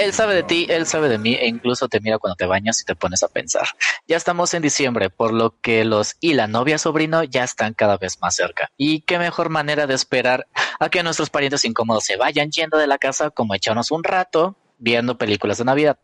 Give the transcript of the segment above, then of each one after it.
Él sabe de ti, él sabe de mí e incluso te mira cuando te bañas y te pones a pensar. Ya estamos en diciembre, por lo que los y la novia sobrino ya están cada vez más cerca. Y qué mejor manera de esperar a que nuestros parientes incómodos se vayan yendo de la casa como echarnos un rato viendo películas de Navidad.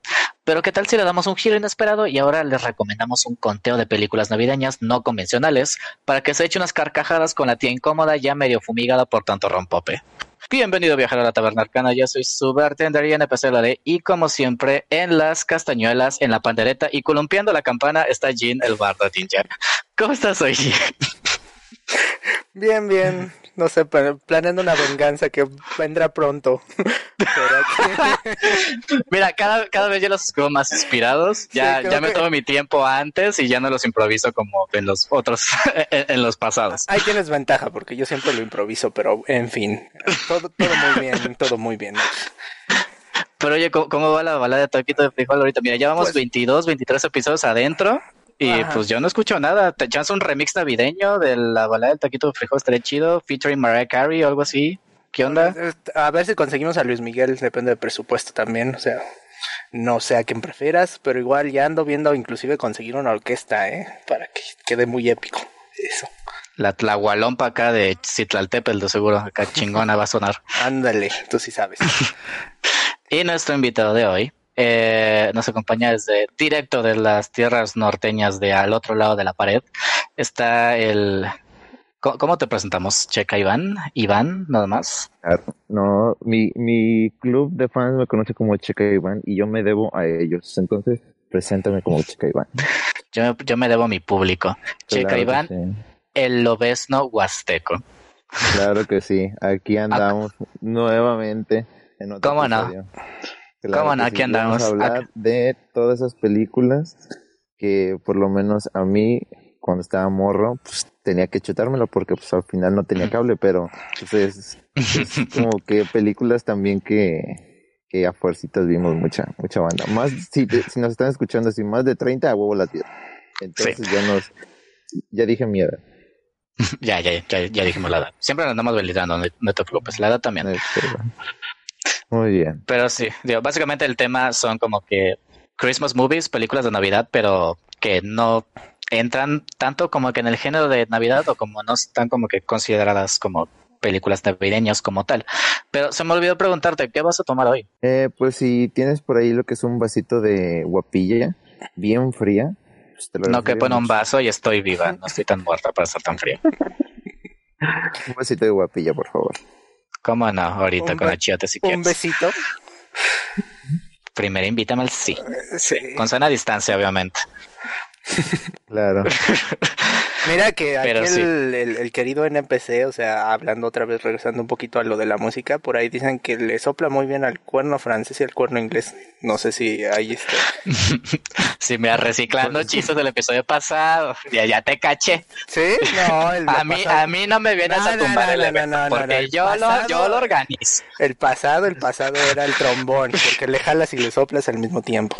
Pero qué tal si le damos un giro inesperado y ahora les recomendamos un conteo de películas navideñas no convencionales para que se eche unas carcajadas con la tía incómoda ya medio fumigada por tanto rompope. Bienvenido a viajar a la taberna arcana, yo soy su bartender y NPC la y como siempre en las castañuelas, en la pandereta y columpiando la campana está Jean el bardo Ginger. ¿Cómo estás hoy? Bien, bien. No sé, planeando una venganza que vendrá pronto. Mira, cada, cada vez ya los escribo más inspirados. Ya, ya me tomo mi tiempo antes y ya no los improviso como en los otros, en, los pasados. Ahí tienes ventaja, porque yo siempre lo improviso, pero en fin, todo, todo muy bien, todo muy bien. Pero oye, ¿cómo, va la balada de Toquito de Frijol ahorita? Mira, ya vamos 22, 23 episodios adentro. Y pues yo no escucho nada. ¿Te echas un remix navideño de la balada del taquito de frijol? Estaría chido, featuring Mariah Carey o algo así. ¿Qué onda? A ver si conseguimos a Luis Miguel, depende del presupuesto también. O sea, no sé a quién prefieras, pero igual ya ando viendo inclusive conseguir una orquesta, ¿eh? Para que quede muy épico. Eso. La tlahualompa acá de Citlaltepel, de seguro. Acá chingona va a sonar. Ándale, tú sí sabes. y nuestro invitado de hoy eh, nos acompaña desde directo de las tierras norteñas de al otro lado de la pared. Está el... ¿Cómo te presentamos? Checa Iván. Iván, nada más. No, mi, mi club de fans me conoce como Checa Iván y yo me debo a ellos. Entonces, preséntame como Checa Iván. Yo, yo me debo a mi público. Checa Iván, el lobesno huasteco. Claro que sí. Aquí andamos nuevamente. En otro ¿Cómo no? ¿Cómo no? Aquí andamos. Vamos a hablar de todas esas películas que por lo menos a mí cuando estaba morro pues tenía que chutármelo porque pues al final no tenía cable, pero pues, es, como que películas también que, que a fuercitas vimos mucha mucha banda. Más si, si nos están escuchando así más de 30 a huevo la tierra. Entonces ya nos ya dije mi edad. ya, ya, ya, ya dijimos la edad. Siempre andamos validando, no, te preocupes, la edad también. Muy bien. Pero sí, digo, básicamente el tema son como que Christmas movies, películas de Navidad, pero que no entran tanto como que en el género de Navidad o como no están como que consideradas como películas navideñas como tal. Pero se me olvidó preguntarte, ¿qué vas a tomar hoy? Eh, pues si tienes por ahí lo que es un vasito de guapilla, bien fría. Pues no que pone un vaso y estoy viva, no estoy tan muerta para estar tan fría. un vasito de guapilla, por favor. ¿Cómo no? Ahorita con la chiote si quieres. Un besito. Primero invítame al sí. Sí. Con sana distancia, obviamente. claro. Mira que aquí el, querido NPC, o sea, hablando otra vez, regresando un poquito a lo de la música, por ahí dicen que le sopla muy bien al cuerno francés y al cuerno inglés. No sé si ahí está. si me reciclando chistes del episodio pasado. Ya, ya te caché. ¿Sí? No, a, mí, a mí no me vienes a tumbar el evento porque yo, lo, yo lo organizo. El pasado, el pasado era el trombón, porque le jalas y le soplas al mismo tiempo.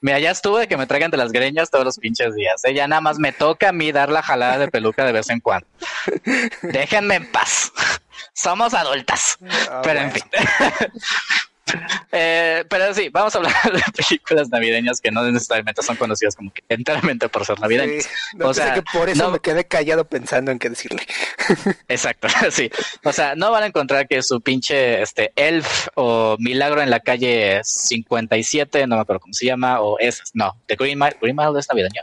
Mira, ya estuve de que me traigan de las greñas todos los pinches días. ¿eh? Ya nada más me toca a mí dar la jalada de peluca de vez en cuando. Déjenme en paz. Somos adultas. Ah, pero en fin. Eh, pero sí, vamos a hablar de películas navideñas que no necesariamente son conocidas como que enteramente por ser navideñas. o sea, que por eso me quedé callado pensando en qué decirle. Exacto, sí. O sea, no van a encontrar que su pinche este Elf o Milagro en la calle 57, no me acuerdo cómo se llama, o esas. No, The Green Mile, Green Mile es navideño.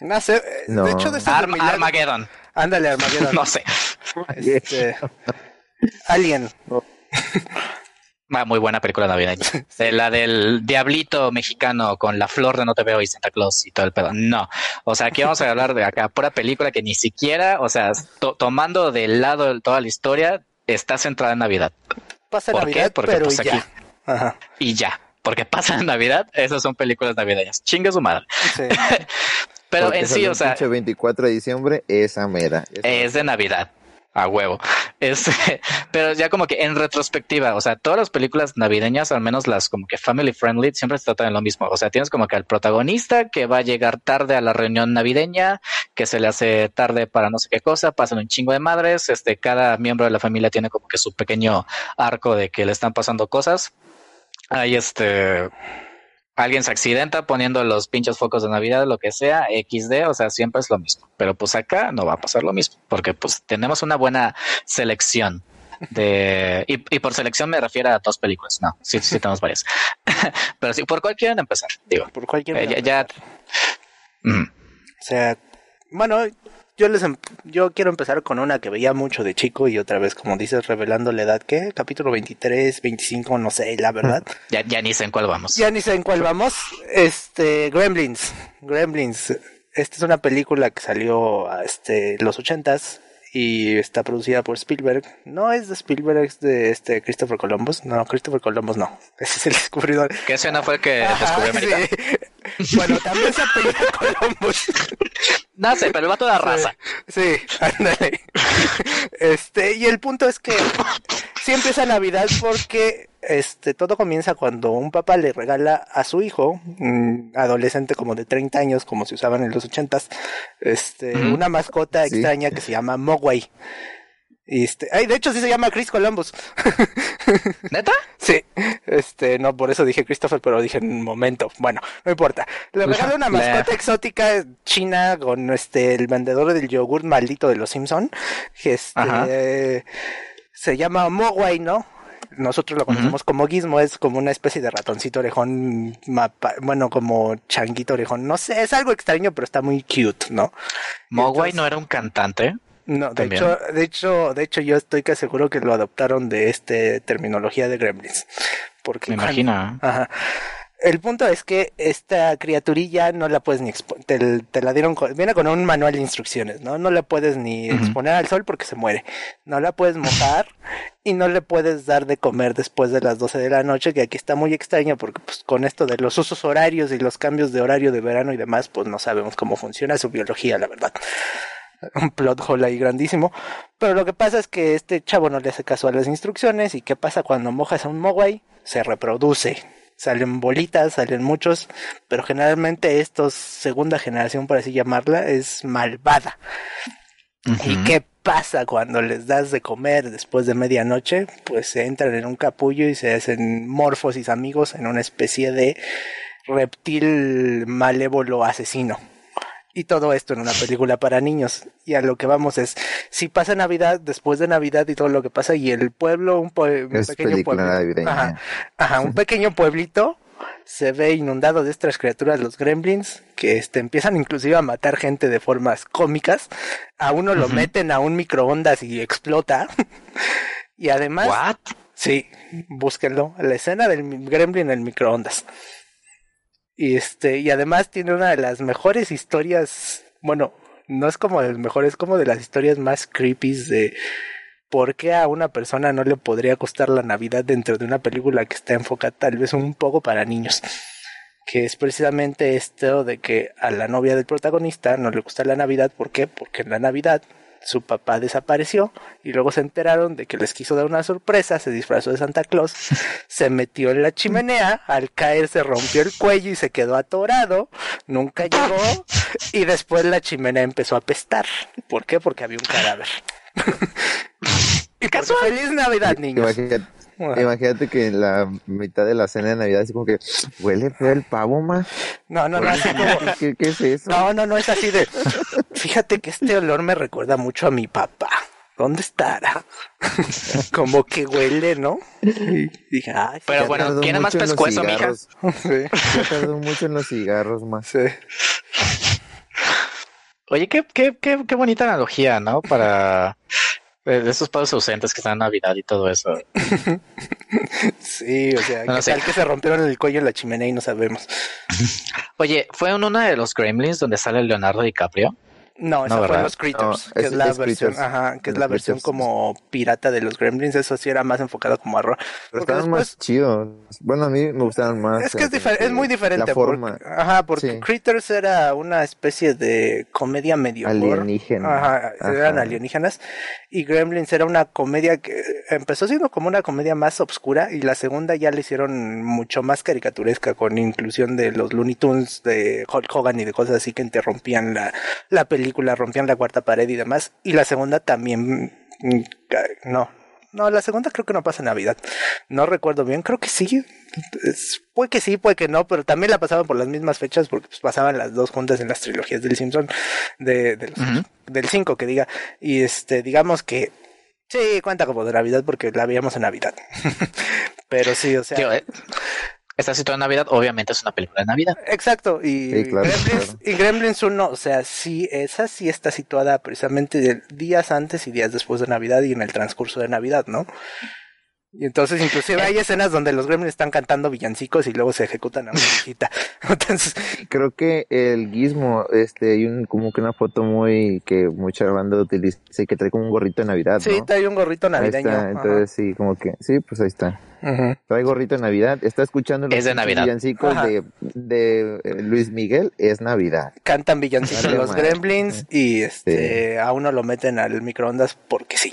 No, sé, de hecho de Armageddon. Ándale, Armageddon. no sé. Este, Alien. Ah, muy buena película navideña. la del diablito mexicano con la flor de no te veo y Santa Claus y todo el pedo. No. O sea, aquí vamos a hablar de acá, pura película que ni siquiera, o sea, tomando de lado toda la historia, está centrada en Navidad. Pasa ¿Por Navidad, qué? Porque pero pues, ya. Ajá. Y ya. Porque pasa en Navidad, esas son películas navideñas. Chinga su madre. Sí. pero en sí, o sea. El 24 de diciembre, esa mera. es de Navidad a huevo. Es, pero ya como que en retrospectiva, o sea, todas las películas navideñas, al menos las como que family friendly, siempre se tratan de lo mismo. O sea, tienes como que al protagonista que va a llegar tarde a la reunión navideña, que se le hace tarde para no sé qué cosa, pasan un chingo de madres, este, cada miembro de la familia tiene como que su pequeño arco de que le están pasando cosas hay este alguien se accidenta poniendo los pinchos focos de Navidad, lo que sea, XD, o sea, siempre es lo mismo. Pero pues acá no va a pasar lo mismo, porque pues tenemos una buena selección de y, por selección me refiero a dos películas, no, sí, sí tenemos varias. Pero sí, por cuál quieren empezar, digo. Por cualquier eh, ya, O sea, bueno, yo les em, yo quiero empezar con una que veía mucho de chico y otra vez como dices revelando la edad que capítulo 23, 25, no sé, la verdad. Ya ya ni sé en cuál vamos. Ya ni sé en cuál vamos. Este Gremlins, Gremlins. Esta es una película que salió este los ochentas y está producida por Spielberg. No es de Spielberg, es de este Christopher Columbus. No, Christopher Columbus no. Ese es el descubridor. ¿Qué escena fue el que descubrió América? Bueno, también se apellida Columbus. No sé, pero el vato de la raza. Sí, ándale. Este, y el punto es que sí empieza Navidad porque este todo comienza cuando un papá le regala a su hijo, un adolescente como de 30 años, como se usaban en los ochentas, este, una mascota extraña que se llama Mogwai. Este, ay, de hecho sí se llama Chris Columbus. ¿Neta? sí. Este, no, por eso dije Christopher, pero dije en un momento. Bueno, no importa. Le regalo una mascota exótica china con este el vendedor del yogur maldito de los Simpson. Este se llama Mogwai, ¿no? Nosotros lo conocemos como Gizmo, es como una especie de ratoncito orejón, bueno, como changuito orejón, no sé, es algo extraño, pero está muy cute, ¿no? Mogwai no era un cantante. No, de hecho, de hecho, de hecho, yo estoy que seguro que lo adoptaron de este terminología de Gremlins. Porque Me imagino. Ajá. El punto es que esta criaturilla no la puedes ni exponer, te, la dieron, viene con un manual de instrucciones, ¿no? No la puedes ni exponer al sol porque se muere. No la puedes mojar y no le puedes dar de comer después de las 12 de la noche, que aquí está muy extraño porque pues con esto de los usos horarios y los cambios de horario de verano y demás, pues no sabemos cómo funciona su biología, la verdad un plot hole ahí grandísimo. Pero lo que pasa es que este chavo no le hace caso a las instrucciones. ¿Y qué pasa cuando mojas a un mogwai? Se reproduce. Salen bolitas, salen muchos, pero generalmente estos, segunda generación por así llamarla, es malvada. ¿Y qué pasa cuando les das de comer después de medianoche? Pues se entran en un capullo y se hacen morfosis amigos en una especie de reptil malévolo asesino. Y todo esto en una película para niños. Y a lo que vamos es, si pasa Navidad, después de Navidad y todo lo que pasa, y el pueblo, un, pequeño pueblo. Ajá, un pequeño pueblito se ve inundado de estas criaturas, los gremlins, que este, empiezan inclusive a matar gente de formas cómicas. A uno lo meten a un microondas y explota. y además... ¿What? Sí, búsquenlo. La escena del gremlin en el microondas. Y este, y además tiene una de las mejores historias, bueno, no es como de las mejores, es como de las historias más creepy de por qué a una persona no le podría costar la Navidad dentro de una película que está enfocada tal vez un poco para niños. Que es precisamente esto de que a la novia del protagonista no le gusta la Navidad. ¿Por qué? Porque en la Navidad su papá desapareció y luego se enteraron de que les quiso dar una sorpresa, se disfrazó de Santa Claus, se metió en la chimenea, al caer se rompió el cuello y se quedó atorado, nunca llegó y después la chimenea empezó a apestar. ¿Por qué? Porque había un cadáver. y feliz Navidad, niños. Imagínate, que en la mitad de la cena de Navidad así como que huele feo el pavo más. No, no, no, así como... ¿Qué, ¿Qué, es eso? No, no, no es así de. Fíjate que este olor me recuerda mucho a mi papá. ¿Dónde estará? como que huele, ¿no? dije, ay, Pero bueno, ¿quién es más pescuezo, mija? Sí. Yo mucho en los cigarros más. Sí. Oye, qué, qué, qué, qué bonita analogía, ¿no? Para de esos padres ausentes que están en Navidad y todo eso. sí, o sea, tal que se rompieron el cuello en la chimenea y no sabemos. Oye, ¿fue en una de los Gremlins donde sale Leonardo DiCaprio? No, esa fue los Critters, que es, la versión, ajá, que es la versión como pirata de los Gremlins, eso sí era más enfocado como a horror. Pero estaban más chidos. Bueno, a mí me gustaban más. Es que es, es muy diferente. La forma. ajá, porque Critters era una especie de comedia medio alienígena. Ajá, eran alienígenas y Gremlins era una comedia que empezó siendo como una comedia más oscura y la segunda ya la hicieron mucho más caricaturesca con inclusión de los Looney Tunes de Hulk Hogan y de cosas así que interrumpían la, la película rompían la cuarta pared y demás. Y la segunda también, mm, no, no, la segunda creo que no pasa Navidad. No recuerdo bien, creo que sí. puede que sí, puede que no, pero también la pasaban por las mismas fechas porque pues, pasaban las dos juntas en las trilogías del Simpson, de, del 5 que diga. Y este, digamos que sí, cuenta como de Navidad porque la veíamos en Navidad. pero sí, o sea... Eh, está situada en Navidad, obviamente es una película de Navidad. Exacto, y, Gremlins, y Gremlins 1, o sea, sí, esa sí está situada precisamente días antes y días después de Navidad y en el transcurso de Navidad, ¿no? Y entonces inclusive hay escenas donde los gremlins están cantando villancicos y luego se ejecutan a una viejita. entonces creo que el gizmo, este, hay un, como que una foto muy que mucha banda utiliza y que trae como un gorrito de Navidad. Sí, trae un gorrito navideño. entonces sí, como que, sí, pues ahí está. Trae gorrito de Navidad, está escuchando los villancicos de, de, eh, Luis Miguel, es Navidad. Cantan villancicos de los gremlins y este, a uno lo meten al microondas porque sí.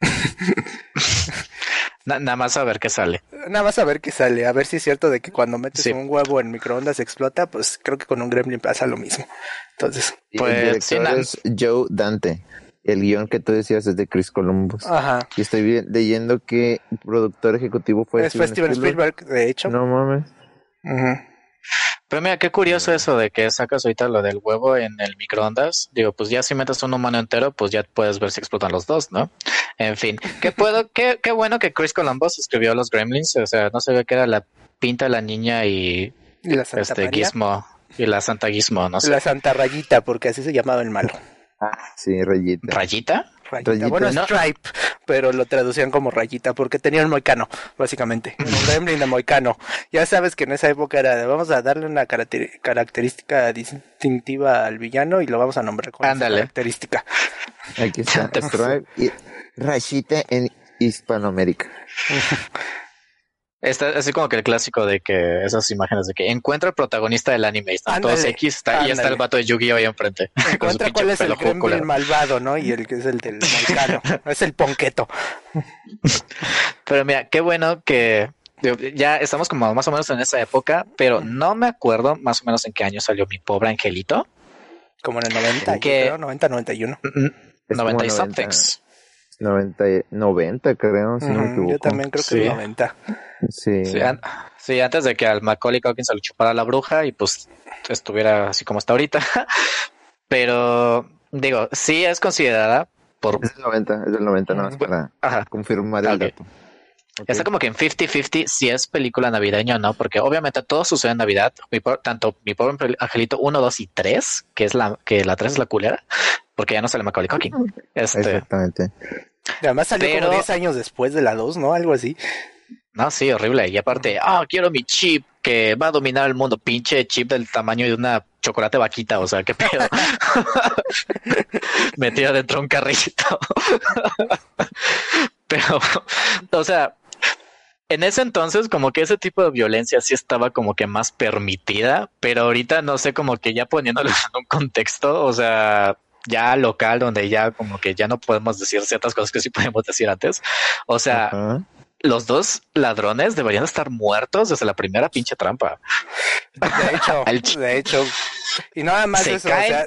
nada más a ver qué sale. Nada más a ver qué sale. A ver si es cierto de que cuando metes un huevo en microondas explota. Pues creo que con un gremlin pasa lo mismo. Entonces, pues es Joe Dante. El guion que tú decías es de Chris Columbus. Ajá. Y estoy leyendo que el productor ejecutivo fue Steven, Spielberg. de hecho. No mames. Ajá. Pero mira, qué curioso eso de que sacas ahorita lo del huevo en el microondas. Digo, pues ya si metes un humano entero, pues ya puedes ver si explotan los dos, ¿no? En fin, qué puedo, qué, qué bueno que Chris Columbus escribió Los Gremlins. O sea, no se ve que era la pinta de la niña y, ¿Y la Santa este Gizmo y la Santa Gizmo, no sé. La Santa Rayita, porque así se llamaba el malo. Ah, sí, Rayita. ¿Rayita? Bueno, Stripe, pero lo traducían como rayita porque tenía un moicano, básicamente. Un gremlin de moicano. Ya sabes que en esa época era de vamos a darle una característica distintiva al villano y lo vamos a nombrar con esa característica. Aquí está, Stripe y rayita en Hispanoamérica. Está así como que el clásico de que esas imágenes de que encuentra el protagonista del anime, están todos X está, y está el vato de Yu-Gi-Oh ahí enfrente. Encuentra cuál es el gremlin malvado, ¿no? Y el que es el del moicano, es el ponqueto. Pero mira, qué bueno que ya estamos como más o menos en esa época, pero no me acuerdo más o menos en qué año salió mi pobre angelito. Como en el 90, que... creo, 90, 91. 90 y somethings. 90, 90 creo, si no me equivoco. Yo también creo que sí. 90. Sí. Sí, antes de que al Macaulay Culkin se lo chupara la bruja y pues estuviera así como está ahorita. Pero digo, sí es considerada por... Es el 90, es el 90, no, para Ajá. confirmar el dato. Está como que en 50-50 si es película navideña o no, porque obviamente todo sucede en Navidad, tanto mi pobre angelito 1, 2 y 3, que es la que la 3 es la culera, porque ya no sale Macaulay Culkin. Este, Exactamente. Además salió como 10 años después de la 2, ¿no? Algo así. No, sí, horrible. Y aparte, ah, quiero mi chip que va a dominar el mundo. Pinche chip del tamaño de una chocolate vaquita. O sea, qué pedo. Metido dentro de un carrito. Pero, o sea, en ese entonces como que ese tipo de violencia sí estaba como que más permitida, pero ahorita no sé, como que ya poniéndolo en un contexto, o sea, ya local donde ya como que ya no podemos decir ciertas cosas que sí podemos decir antes. O sea, los dos ladrones deberían estar muertos desde la primera pinche trampa. De hecho, de hecho. Y nada más eso, o sea,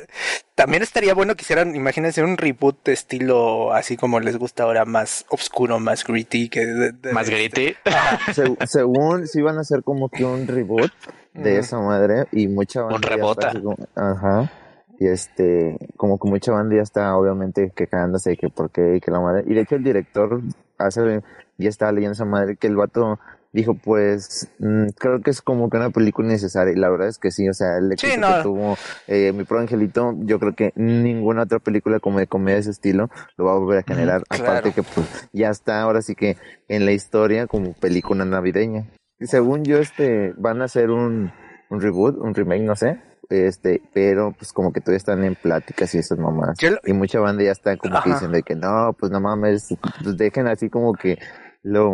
también estaría bueno que hicieran, imagínense, un reboot de estilo así como les gusta ahora, más oscuro, más gritty. Que más gritty. según, si van a hacer como que un reboot de esa madre y mucha Un rebota. ajá. Y este, como que mucha banda ya está obviamente quejándose de que por qué y que la madre. Y de hecho el director hace, ya estaba leyendo esa madre que el vato dijo pues mm, creo que es como que una película necesaria y la verdad es que sí, o sea, el éxito que tuvo eh, mi pro angelito, yo creo que ninguna otra película como de comedia de ese estilo lo va a volver a generar, aparte que pues ya está ahora sí que en la historia como película navideña. Según yo este van a hacer un, un reboot, un remake, no sé, este, pero pues como que todavía están en pláticas y esas mamás. Y mucha banda ya está como que dicen de que no, pues no mames, pues dejen así como que lo,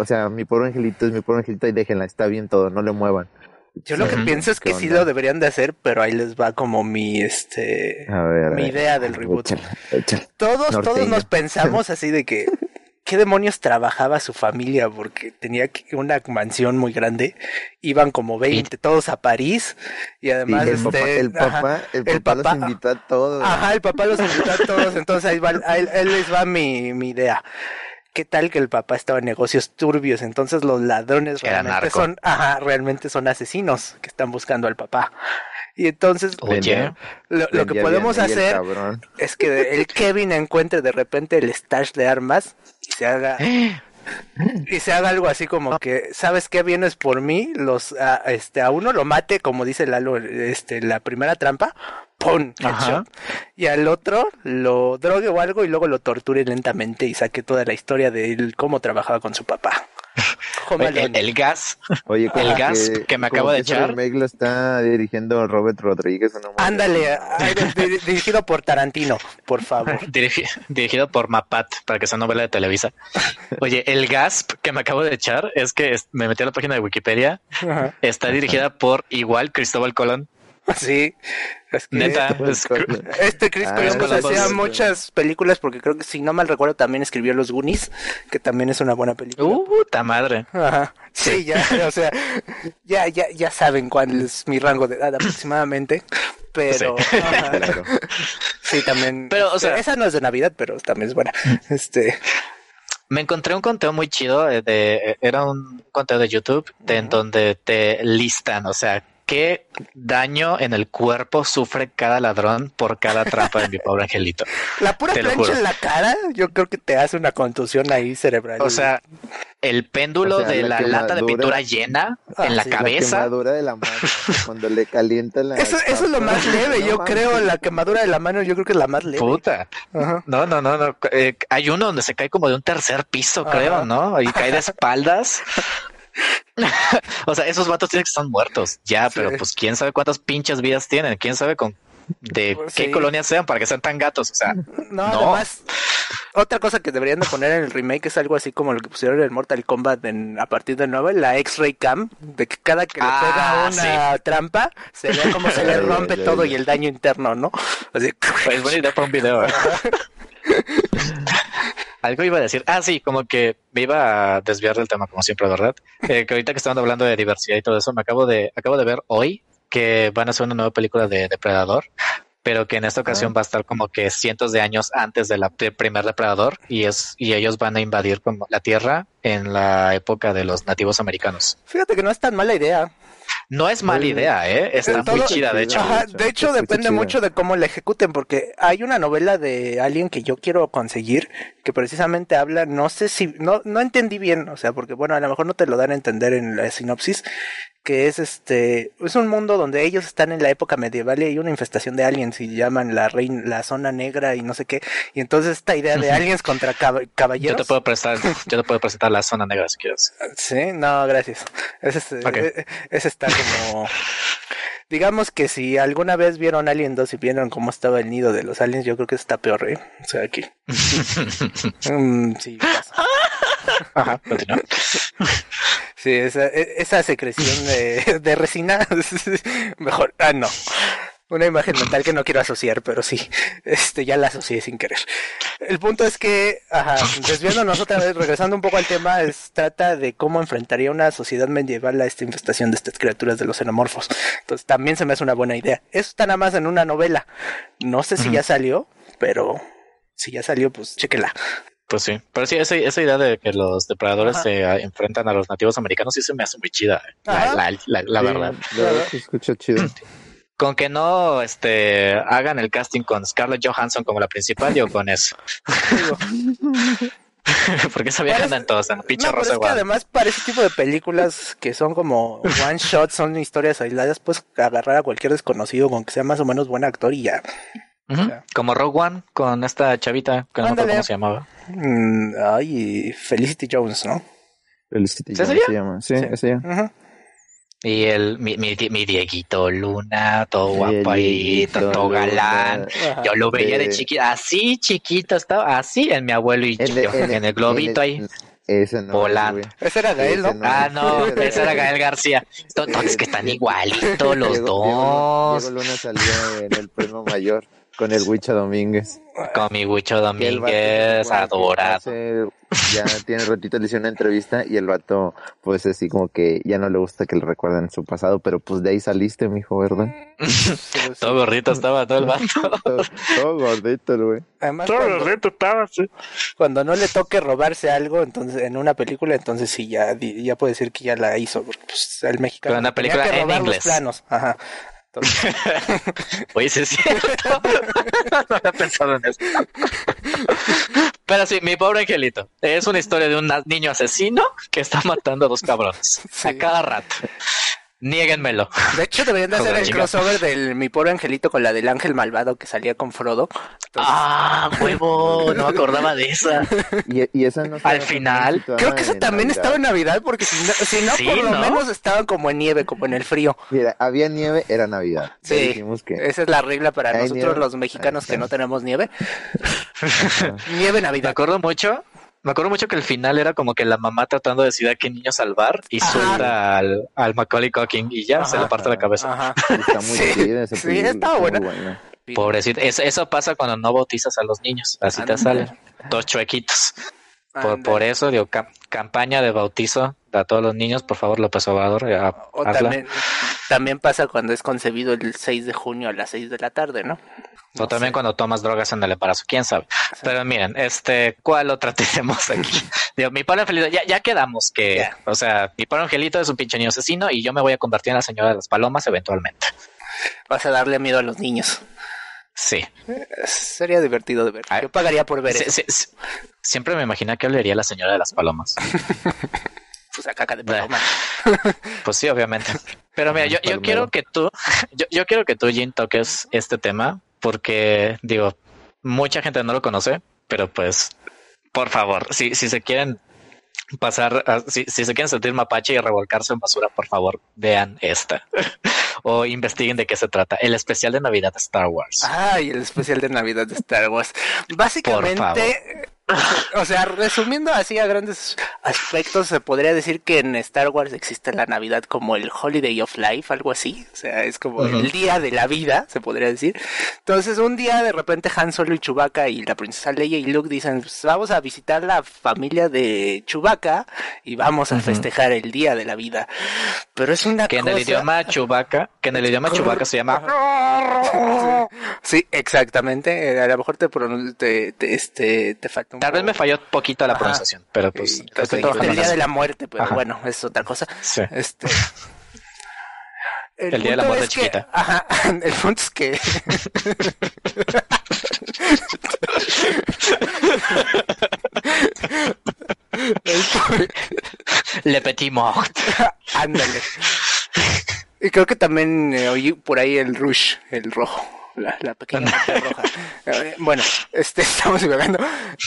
o sea, mi pobre angelito es mi pobre angelito y déjenla, está bien todo, no le muevan. Yo lo que pienso es que sí lo deberían de hacer, pero ahí les va como mi este mi idea del reboot. Todos, todos nos pensamos así de que qué demonios trabajaba su familia porque tenía una mansión muy grande. Iban como 20, todos a París y además el, papá, este, el, papá, el, papá, los invitó a todos. Ajá, el papá los invitó a todos, entonces ahí, va, ahí, les va mi, mi idea. ¿Qué tal que el papá estaba en negocios turbios? Entonces los ladrones realmente son, ajá, realmente son asesinos que están buscando al papá. Y entonces, lo, que podemos hacer es que el Kevin encuentre de repente el stash de armas y se haga y se haga algo así como que sabes qué vienes por mí los a, este a uno lo mate como dice Lalo este la primera trampa ¡pum! y al otro lo drogue o algo y luego lo torture lentamente y saque toda la historia de él cómo trabajaba con su papá el, gas, Oye, el gas que, me acabo de echar. remake lo está dirigiendo Robert Rodríguez. Ándale, dirigido por Tarantino, por favor. dirigido por Mapat, para que sea novela de Televisa. Oye, el gas que me acabo de echar es que me metí a la página de Wikipedia. Está dirigida por igual Cristóbal Colón. Sí. Es Neta, este Chris ah, hacía muchas películas porque creo que si no mal recuerdo también escribió Los Goonies, que también es una buena película. Uh, puta madre. Ajá. Sí, ya, o sea, ya, ya, ya saben cuál es mi rango de edad aproximadamente. Pero sí, también. Pero, o sea, esa no es de Navidad, pero también es buena. Este me encontré un conteo muy chido de, de era un conteo de YouTube de, en donde te listan, o sea, qué daño en el cuerpo sufre cada ladrón por cada trampa de mi pobre angelito. La pura plancha en la cara, yo creo que te hace una contusión ahí cerebral. O sea, el péndulo de la, lata de pintura llena ah, en la cabeza. La quemadura de la mano, cuando le calienta la. Eso, eso es lo más leve, yo creo. La quemadura de la mano, yo creo que es la más leve. Puta. No, no, no, no. Eh, hay uno donde se cae como de un tercer piso, creo, ¿no? Y cae de espaldas. o sea, esos vatos tienen que estar muertos ya, pero pues quién sabe cuántas pinches vidas tienen, quién sabe con de pues qué colonias sean para que sean tan gatos, o sea, no, además otra cosa que deberían de poner en el remake es algo así como lo que pusieron en el Mortal Kombat en, a partir de nuevo, la X-Ray Cam, de que cada que le pega ah, una trampa, se ve como se le rompe todo y el daño interno, ¿no? Así, pues buena idea para un video. ¿eh? Algo iba a decir. Ah, sí, como que me iba a desviar del tema, como siempre, ¿verdad? Eh, que ahorita que estaban hablando de diversidad y todo eso, me acabo de, acabo de ver hoy que van a hacer una nueva película de Depredador, pero que en esta ocasión va a estar como que cientos de años antes de la primer depredador y es y ellos van a invadir como la Tierra en la época de los nativos americanos. Fíjate que no es tan mala idea. No es mala idea, ¿eh? Está muy chida, de hecho. de hecho, depende mucho de cómo la ejecuten, porque hay una novela de alguien que yo quiero conseguir, que precisamente habla, no sé si, no, no entendí bien, o sea, porque bueno, a lo mejor no te lo dan a entender en la sinopsis, que es este, es un mundo donde ellos están en la época medieval y hay una infestación de aliens y llaman la reina, la zona negra y no sé qué, y entonces esta idea de aliens contra caballeros. Yo te puedo prestar, yo te puedo presentar la zona negra si quieres. Sí, no, gracias. Es, este, es, está como, digamos que si alguna vez vieron Alien 2 y vieron cómo estaba el nido de los aliens, yo creo que está peor, ¿eh? O sea, aquí. Mm, sí, pasa. Ajá, continúa. Sí, esa, e, esa secreción de, de resina, mejor, ah, no. Una imagen mental que no quiero asociar, pero sí, este, ya la asocié sin querer. El punto es que, ajá, desviándonos otra vez, regresando un poco al tema, es, trata de cómo enfrentaría una sociedad medieval a esta infestación de estas criaturas de los xenomorfos. Entonces también se me hace una buena idea. Eso está nada más en una novela. No sé si ya salió, pero si ya salió, pues chéquela. Pues sí, pero sí, esa, esa idea de que los depredadores se enfrentan a los nativos americanos sí se me hace muy chida, eh. la, la, la, verdad. Se escucha chido. Con que no este, hagan el casting con Scarlett Johansson como la principal, yo con eso. Porque sabía que andan todos en pinche no, rosa es que además para ese tipo de películas que son como one shot, son historias aisladas, pues agarrar a cualquier desconocido con que sea más o menos buen actor y ya. Como Rogue One con esta chavita, que no me cómo se llamaba. Mm, ay, Felicity Jones, ¿no? Felicity Jones se llama. Sí, sí. Y el, mi, mi, mi, Dieguito Luna, todo guapo ahí, todo galán. Yo lo veía de chiquito, así chiquito estaba, así en mi abuelo y en, en, el globito ahí. Ese no. Volando. Ese era Gael, ¿no? Ah, no, ese era Gael García. Entonces que están igualitos los dos. Diego Luna salió en el premio mayor. Con el Huicho Domínguez. Con mi Huicho Domínguez, adorado. Ya tiene ratito le hizo una entrevista y el vato, pues así como que ya no le gusta que le recuerden su pasado, pero pues de ahí saliste, mijo, ¿verdad? todo gordito estaba todo el vato. todo, gordito, güey. todo gordito estaba, sí. Cuando no le toque robarse algo, entonces en una película, entonces sí, ya, ya puede decir que ya la hizo, porque pues el mexicano. Pero una película en inglés. planos. Ajá. Oye, es cierto. no había pensado en eso. Pero sí, mi pobre angelito. Es una historia de un niño asesino que está matando a dos cabrones a cada rato. Niéguenmelo. De hecho, deberían de hacer el crossover del Mi Pobre Angelito con la del Ángel Malvado que salía con Frodo. Ah, huevo, no me acordaba de esa. Y, esa no Al final. Creo que esa también estaba en Navidad porque si no, por lo menos estaban como en nieve, como en el frío. Mira, había nieve, era Navidad. Sí, esa es la regla para nosotros los mexicanos que no tenemos nieve. nieve Navidad. Me acuerdo mucho me acuerdo mucho que el final era como que la mamá tratando de decidir a qué niño salvar y suelta al, al Macaulay Culkin y ya se le parte la cabeza. Está muy sí, sí está buena. Pobrecito. Eso, pasa cuando no bautizas a los niños. Así te salen. Dos chuequitos. Por, por, eso, digo, campaña de bautizo a todos los niños, por favor, López Obrador. o también, también pasa cuando es concebido el 6 de junio a las 6 de la tarde, ¿no? O también cuando tomas drogas en el embarazo, quién sabe. Pero miren, este, ¿cuál otra tenemos aquí? Digo, mi padre angelito, ya, ya quedamos que, o sea, mi padre angelito es un pinche niño asesino y yo me voy a convertir en la señora de las palomas eventualmente. Vas a darle miedo a los niños. Sí. Sería divertido de ver. Yo pagaría por ver eso. siempre me imagino que hablaría la señora de las palomas. pues a caca de paloma. pues sí, obviamente. Pero mira, yo, yo quiero que tú, yo, yo quiero que tú, Jin, toques este tema porque digo, mucha gente no lo conoce, pero pues, por favor, si, si se quieren pasar, si, si se quieren sentir mapache y revolcarse en basura, por favor, vean esta. O investiguen de qué se trata. El especial de Navidad de Star Wars. Ay, el especial de Navidad de Star Wars. Básicamente, o sea, resumiendo así a grandes aspectos, se podría decir que en Star Wars existe la Navidad como el Holiday of Life, algo así. O sea, es como el día de la vida, se podría decir. Entonces, un día de repente Han Solo y Chewbacca y la princesa Leia y Luke dicen, pues, vamos a visitar la familia de Chewbacca y vamos a festejar el día de la vida. Pero es una que en el idioma Chewbacca, que en el idioma Chewbacca se llama Sí, exactamente. A lo mejor te, te, este, te falta Tal vez me falló poquito la pronunciación, pero pues... el día de la muerte, pero bueno, es otra cosa. Sí. Este... El, día de la muerte chiquita. ajá, el punto es que... Le petit mort. Ándale. Y creo que también eh, oí por ahí el rush, el rojo la, pequeña roja. Bueno, este, estamos divagando.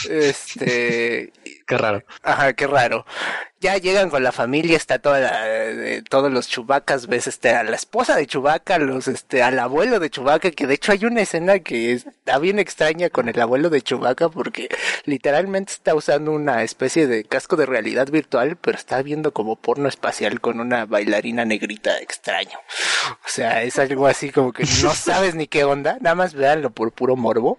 Este. Qué raro. Ajá, qué raro. Ya llegan con la familia, está toda todos los chubacas, ves este, a la esposa de Chubaca, los, este, al abuelo de Chubaca, que de hecho hay una escena que está bien extraña con el abuelo de Chubaca porque literalmente está usando una especie de casco de realidad virtual, pero está viendo como porno espacial con una bailarina negrita extraño. O sea, es algo así como que no sabes ni qué onda, nada más véanlo por puro morbo.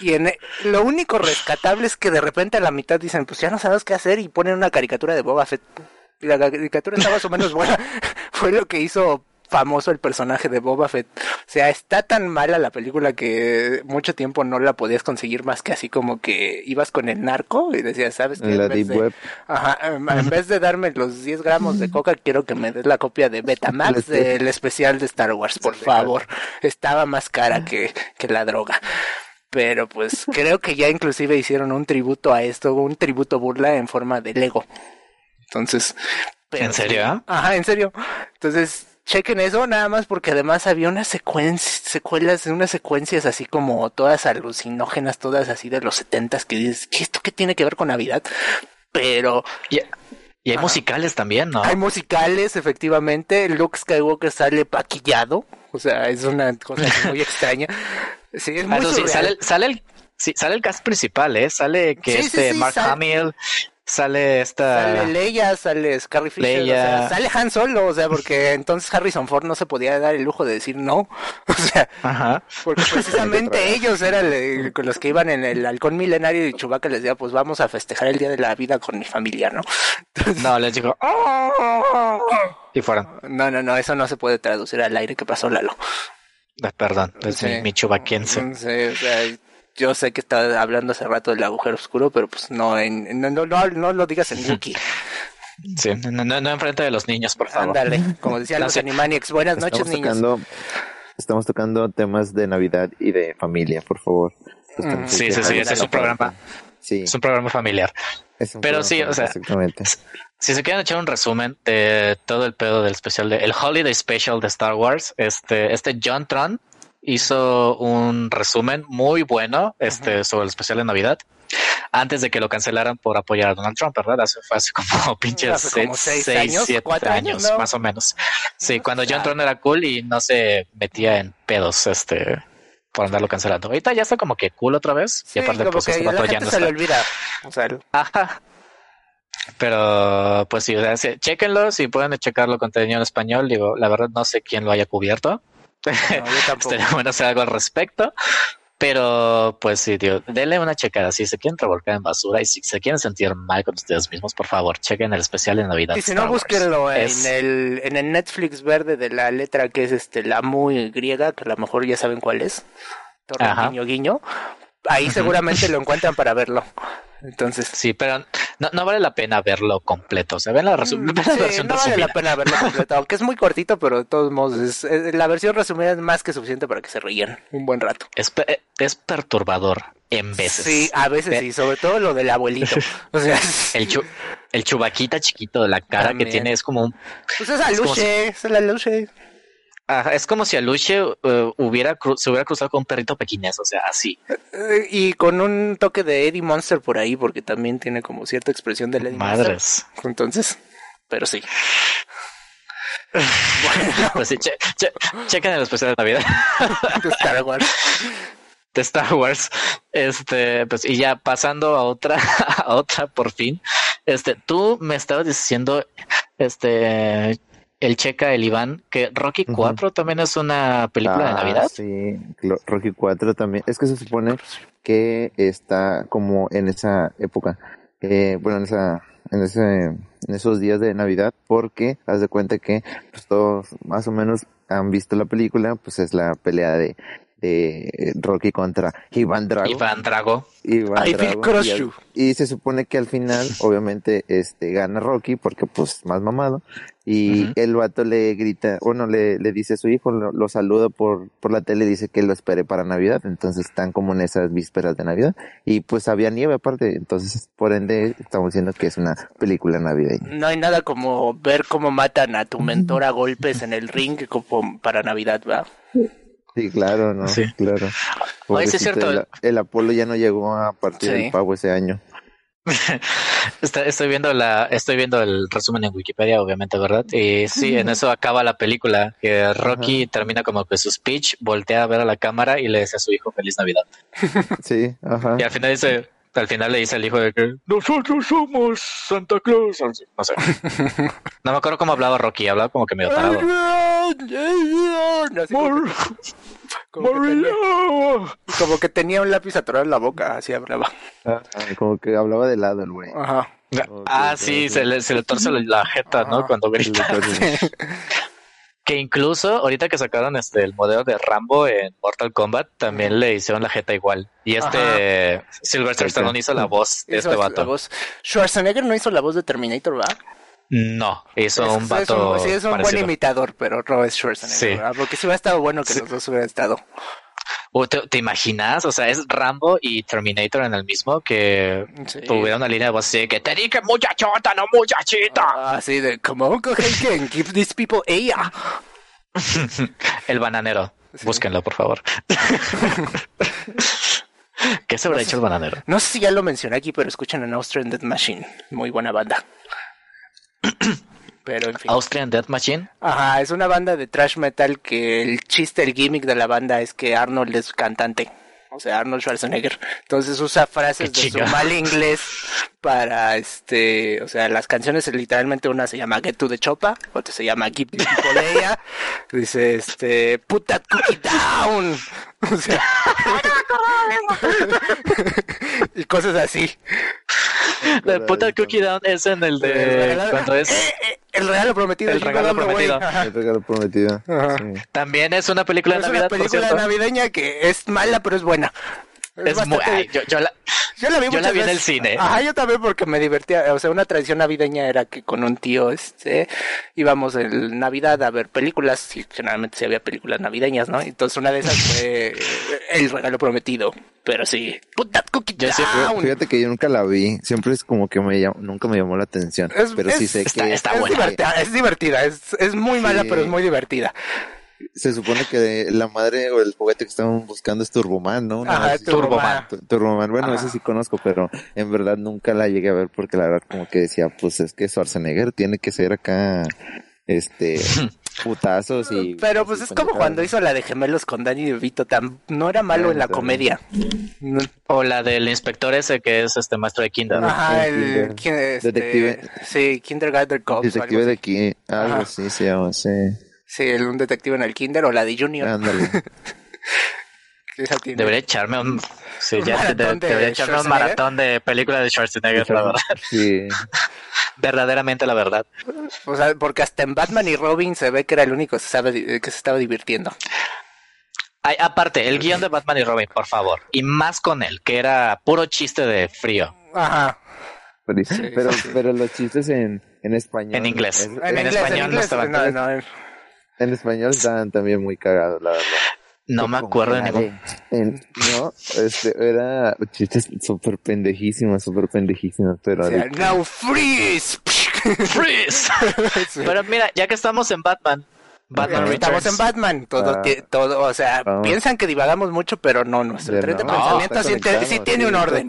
Y en, lo único rescatable es que de repente a la mitad dicen, pues ya no sabes qué hacer y ponen una caricatura de Boba Fett. Y la caricatura está más o menos buena. Fue lo que hizo famoso el personaje de Boba Fett. O sea, está tan mala la película que mucho tiempo no la podías conseguir más que así como que ibas con el narco y decías, ¿sabes qué? En, vez de, Ajá, en vez de darme los 10 gramos de coca, quiero que me des la copia de Betamax del especial de Star Wars, por favor. Estaba más cara que, que la droga. Pero pues creo que ya inclusive hicieron un tributo a esto, un tributo burla en forma de Lego. Entonces... ¿En serio? Ajá, en serio. Entonces, chequen eso nada más porque además había unas secuencias, secuelas, unas secuencias así como todas alucinógenas, todas así de los setentas que dices, ¿qué esto qué tiene que ver con Navidad? Pero... Y, y hay musicales también, ¿no? Hay musicales, efectivamente. Luke Skywalker sale paquillado. O sea, es una cosa muy extraña. Sí, es muy sale, sale, el, sale el cast principal, ¿eh? Sale que este Mark Hamill, sale esta... Sale Leia, sale Scarry Fisher, Leia. sale Han Solo, o sea, porque entonces Harrison Ford no se podía dar el lujo de decir no, o sea, Ajá. porque precisamente ellos eran los que iban en el halcón milenario y Chewbacca les decía, pues vamos a festejar el Día de la Vida con mi familia, ¿no? no, les dijo, ¡Oh! y fueron. No, no, no, eso no se puede traducir al aire que pasó Lalo. Ah, perdón, es mi, mi chubaquiense. Sí, o sea, yo sé que estaba hablando hace rato del agujero oscuro, pero pues no, en, no, no, no, lo digas en Wookiee. Sí, no, no, no enfrente de los niños, por favor. Ándale, como decía los Animaniacs. Buenas noches, niños. Tocando, estamos tocando temas de Navidad y de familia, por favor. Mm. Sí, sí, sí, ese es un programa. Sí. Es un programa familiar. Pero sí, o sea, exactamente. si se quieren echar un resumen de todo el pedo del especial de el Holiday Special de Star Wars, este, este John Tron hizo un resumen muy bueno este, sobre el especial de Navidad antes de que lo cancelaran por apoyar a Donald Trump, ¿verdad? Hace, fue hace como pinches seis, años, siete años, más o menos. Sí, cuando John Tron era cool y no se metía en pedos, este, por andarlo cancelando. Ahorita ya está como que cool otra vez. y aparte, pues, que la gente se le olvida. O sea, Ajá. Pero, pues sí, o sea, chequenlo, si pueden checarlo contenido en español. Digo, la verdad no sé quién lo haya cubierto. No, bueno hacer algo al respecto. Pero, pues sí, tío, denle una checada. Si se quieren revolcar en basura y si se quieren sentir mal con ustedes mismos, por favor, chequen el especial de Navidad. Y si no, búsquenlo en, el, en el Netflix verde de la letra que es este la muy griega, que a lo mejor ya saben cuál es. Torre guiño guiño. Ahí seguramente lo encuentran para verlo. Entonces. Sí, pero no, vale la pena verlo completo. O sea, ven la, mm, versión no vale la pena verlo completo, aunque es muy cortito, pero de todos modos, la versión resumida es más que suficiente para que se rían un buen rato. Es, es perturbador en veces. Sí, a veces sí, sobre todo lo del abuelito. O sea, el, el chubaquita chiquito de la cara que tiene es como un. Pues es aluche, es la luche es como si Aluche uh, hubiera se hubiera cruzado con un perrito pequinés, o sea, así. Eh, y con un toque de Eddie Monster por ahí, porque también tiene como cierta expresión de Eddie Madres. Monster. Entonces, pero sí. bueno. Pues sí, chequen el especial de Navidad. de Star Wars. De Star Wars. Este, pues, y ya pasando a otra, a otra por fin. Este, tú me estabas diciendo, este, el checa, el Iván, que Rocky 4 también es una película de ah, Navidad. Sí, Rocky 4 también. Es que se supone que está como en esa época, eh, bueno, en esa, en ese, en esos días de Navidad, porque haz de cuenta que pues, todos más o menos han visto la película, pues es la pelea de de Rocky contra Iván Drago. Iván Drago. Iván Drago. Y, se supone que al final, obviamente, este gana Rocky porque pues más mamado. Y el vato le grita, bueno, le, le dice a su hijo, lo, saluda por, por la tele y dice que lo espere para Navidad. Entonces están como en esas vísperas de Navidad. Y pues había nieve aparte. Entonces, por ende, estamos diciendo que es una película navideña. No hay nada como ver cómo matan a tu mentor a golpes en el ring como para Navidad, ¿va? Sí, claro, ¿no? Sí. Claro. es cierto. El, Apolo ya no llegó a partir del pavo ese año. estoy viendo la, estoy viendo el resumen en Wikipedia, obviamente, ¿verdad? Y sí, en eso acaba la película, que Rocky termina como que su speech, voltea a ver a la cámara y le dice a su hijo feliz Navidad. Sí, ajá. Y al final dice, al final le dice al hijo de que nosotros somos Santa Claus. No sé. No me acuerdo cómo hablaba Rocky, hablaba como que medio tarado. como, que tenía, como que tenía un lápiz atorado en la boca, así hablaba. Ah, como que hablaba de lado el güey. Ajá. ah, sí, se le, se le torce la jeta, ¿no? Cuando grita. Que incluso ahorita que sacaron este el modelo de Rambo en Mortal Kombat, también le hicieron la jeta igual. Y este Sylvester Stallone hizo la voz de este vato. Voz. Schwarzenegger no hizo la voz de Terminator, ¿verdad? No, hizo un vato. sí, es un buen imitador, pero no es Schwarzenegger. Sí. Porque si hubiera estado bueno que los dos hubieran estado. Te, imaginas? O sea, es Rambo y Terminator en el mismo que tuviera una línea de voz así que te dije muchachota, no muchachita. Así de, como can give these people ella. el bananero. Búsquenlo, por favor. ¿Qué se habrá hecho el bananero? No sé si ya lo mencioné aquí, pero escuchen en Austrian Dead Machine. Muy buena banda. Pero en fin. Austrian Death Machine. Ajá, es una banda de trash metal que el chiste, el gimmick de la banda es que Arnold es cantante. o sea, Arnold Schwarzenegger. Entonces usa frases de su mal inglés para, este, o sea, las canciones literalmente una se llama Get to the Chopa, otra se llama Keep the Polea, dice, este, Put that cookie down. O sea, y cosas así. The Put that cookie down es en el de cuando es eh, eh, el regalo prometido. El regalo prometido. El regalo prometido. También es una película de Navidad. Es una película navideña que es mala, pero es buena. Es, muy, yo, la, yo la vi, yo la vi en el cine. Ajá, yo también porque me divertía. O sea, una tradición navideña era que con un tío este, íbamos en Navidad a ver películas. Y generalmente sí había películas navideñas, ¿no? Entonces una de esas fue El regalo prometido. Pero sí, put that cookie down. Fíjate que yo nunca la vi. Siempre es como que me nunca me llamó la atención. pero sí sé que está, es, divertida, es divertida. Es, es muy mala, pero es muy divertida se supone que la madre o el juguete que estaban buscando es Turboman, ¿no? Ajá, Turboman. Turboman. Bueno, ese sí conozco, pero en verdad nunca la llegué a ver porque la verdad como que decía, pues es que Schwarzenegger tiene que ser acá, este, putazos y... Pero pues es como cuando hizo la de gemelos con Danny DeVito, tan, no era malo en la comedia. O la del inspector ese que es este maestro de kinder. Ajá, el, este, detective. Sí, Kindergarten Cops. Detective de aquí, algo así se llama, sí. Sí, el, un detective en el kinder o la de Junior. Ándale. debería echarme un... Sí, ya debería echarme un maratón de películas de Schwarzenegger, la verdad. Sí. Verdaderamente la verdad. O sea, porque hasta en Batman y Robin se ve que era el único que se, sabe, que se estaba divirtiendo. Ay, aparte, el guion de Batman y Robin, por favor. Y más con él, que era puro chiste de frío. Ajá. Pero, pero, los chistes en, en español. En inglés. en, español no estaban. No, no, en español estaban también muy cagados, la verdad. No me acuerdo de ningún. no, este, era chistes súper pendejísimos, súper pendejísimos, pero. O now freeze! ¡Freeze! Pero mira, ya que estamos en Batman. Batman Estamos en Batman, todo, ah. todo, o sea, piensan que divagamos mucho, pero no, nuestro tren de pensamiento sí, tiene un orden.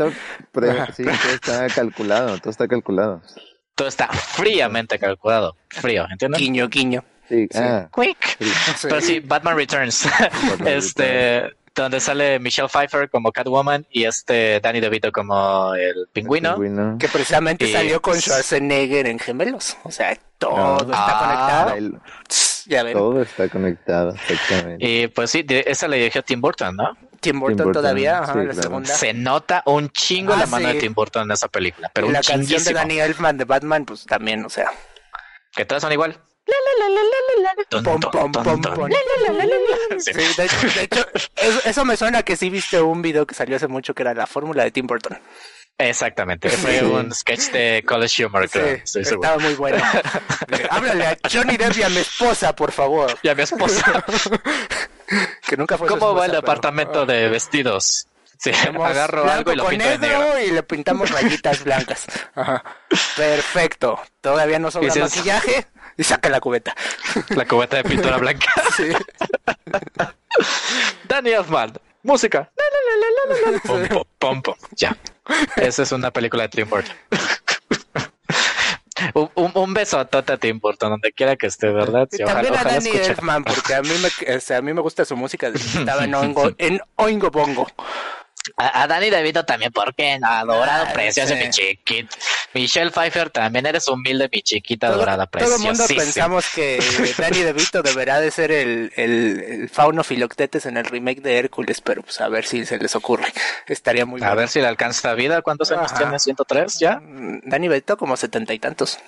sí, todo está calculado, todo está calculado. Todo está fríamente calculado, frío, ¿entiendes? Quiño, quiño. Sí, ah, Quick. Pero sí, Batman Returns. este, donde sale Michelle Pfeiffer como Catwoman y este Danny DeVito como el pingüino. Que precisamente salió con Schwarzenegger en Gemelos. O sea, todo está conectado. ya ven. Todo está conectado, exactamente. Y pues sí, esa le dirigió Tim Burton, ¿no? Tim Burton, todavía, ajá, la segunda. Se nota un chingo la mano de Tim Burton en esa película. Pero y la canción de Danny Elfman de Batman, pues también, o sea. Que todas son igual de hecho, eso, me suena que sí viste un video que salió hace mucho que era la fórmula de Tim Burton. Exactamente, fue un sketch de College Humor, Sí, estaba muy bueno. Háblale a Johnny Depp y a mi esposa, por favor. Y a mi esposa. que nunca fue ¿Cómo va el apartamento de vestidos? Sí, agarro algo y lo pinto de negro. y le pintamos rayitas blancas. Perfecto. Todavía no sobra maquillaje y saca la cubeta. La cubeta de pintura blanca. Sí. Danny Elfman, música. Pom, pom, Ya. Esa es una película de Tim Burton. un, un, beso a Tota Tim Burton, donde quiera que esté, ¿verdad? Sí, también a Danny Elfman, porque a mí, me, o sea, a mí me gusta su música. Estaba en Oingo, en Oingo Bongo. A, Danny DeVito también, porque no, adorado, ah, precioso, mi chiquita. Michelle Pfeiffer también eres humilde, mi chiquita adorada, preciosa. Todo el mundo pensamos que Danny DeVito deberá de ser el, el, fauno Filoctetes en el remake de Hércules, pero pues a ver si se les ocurre. Estaría muy A ver si le alcanza vida. ¿Cuántos años tiene? ¿103 ya? Mm, Danny DeVito como setenta y tantos.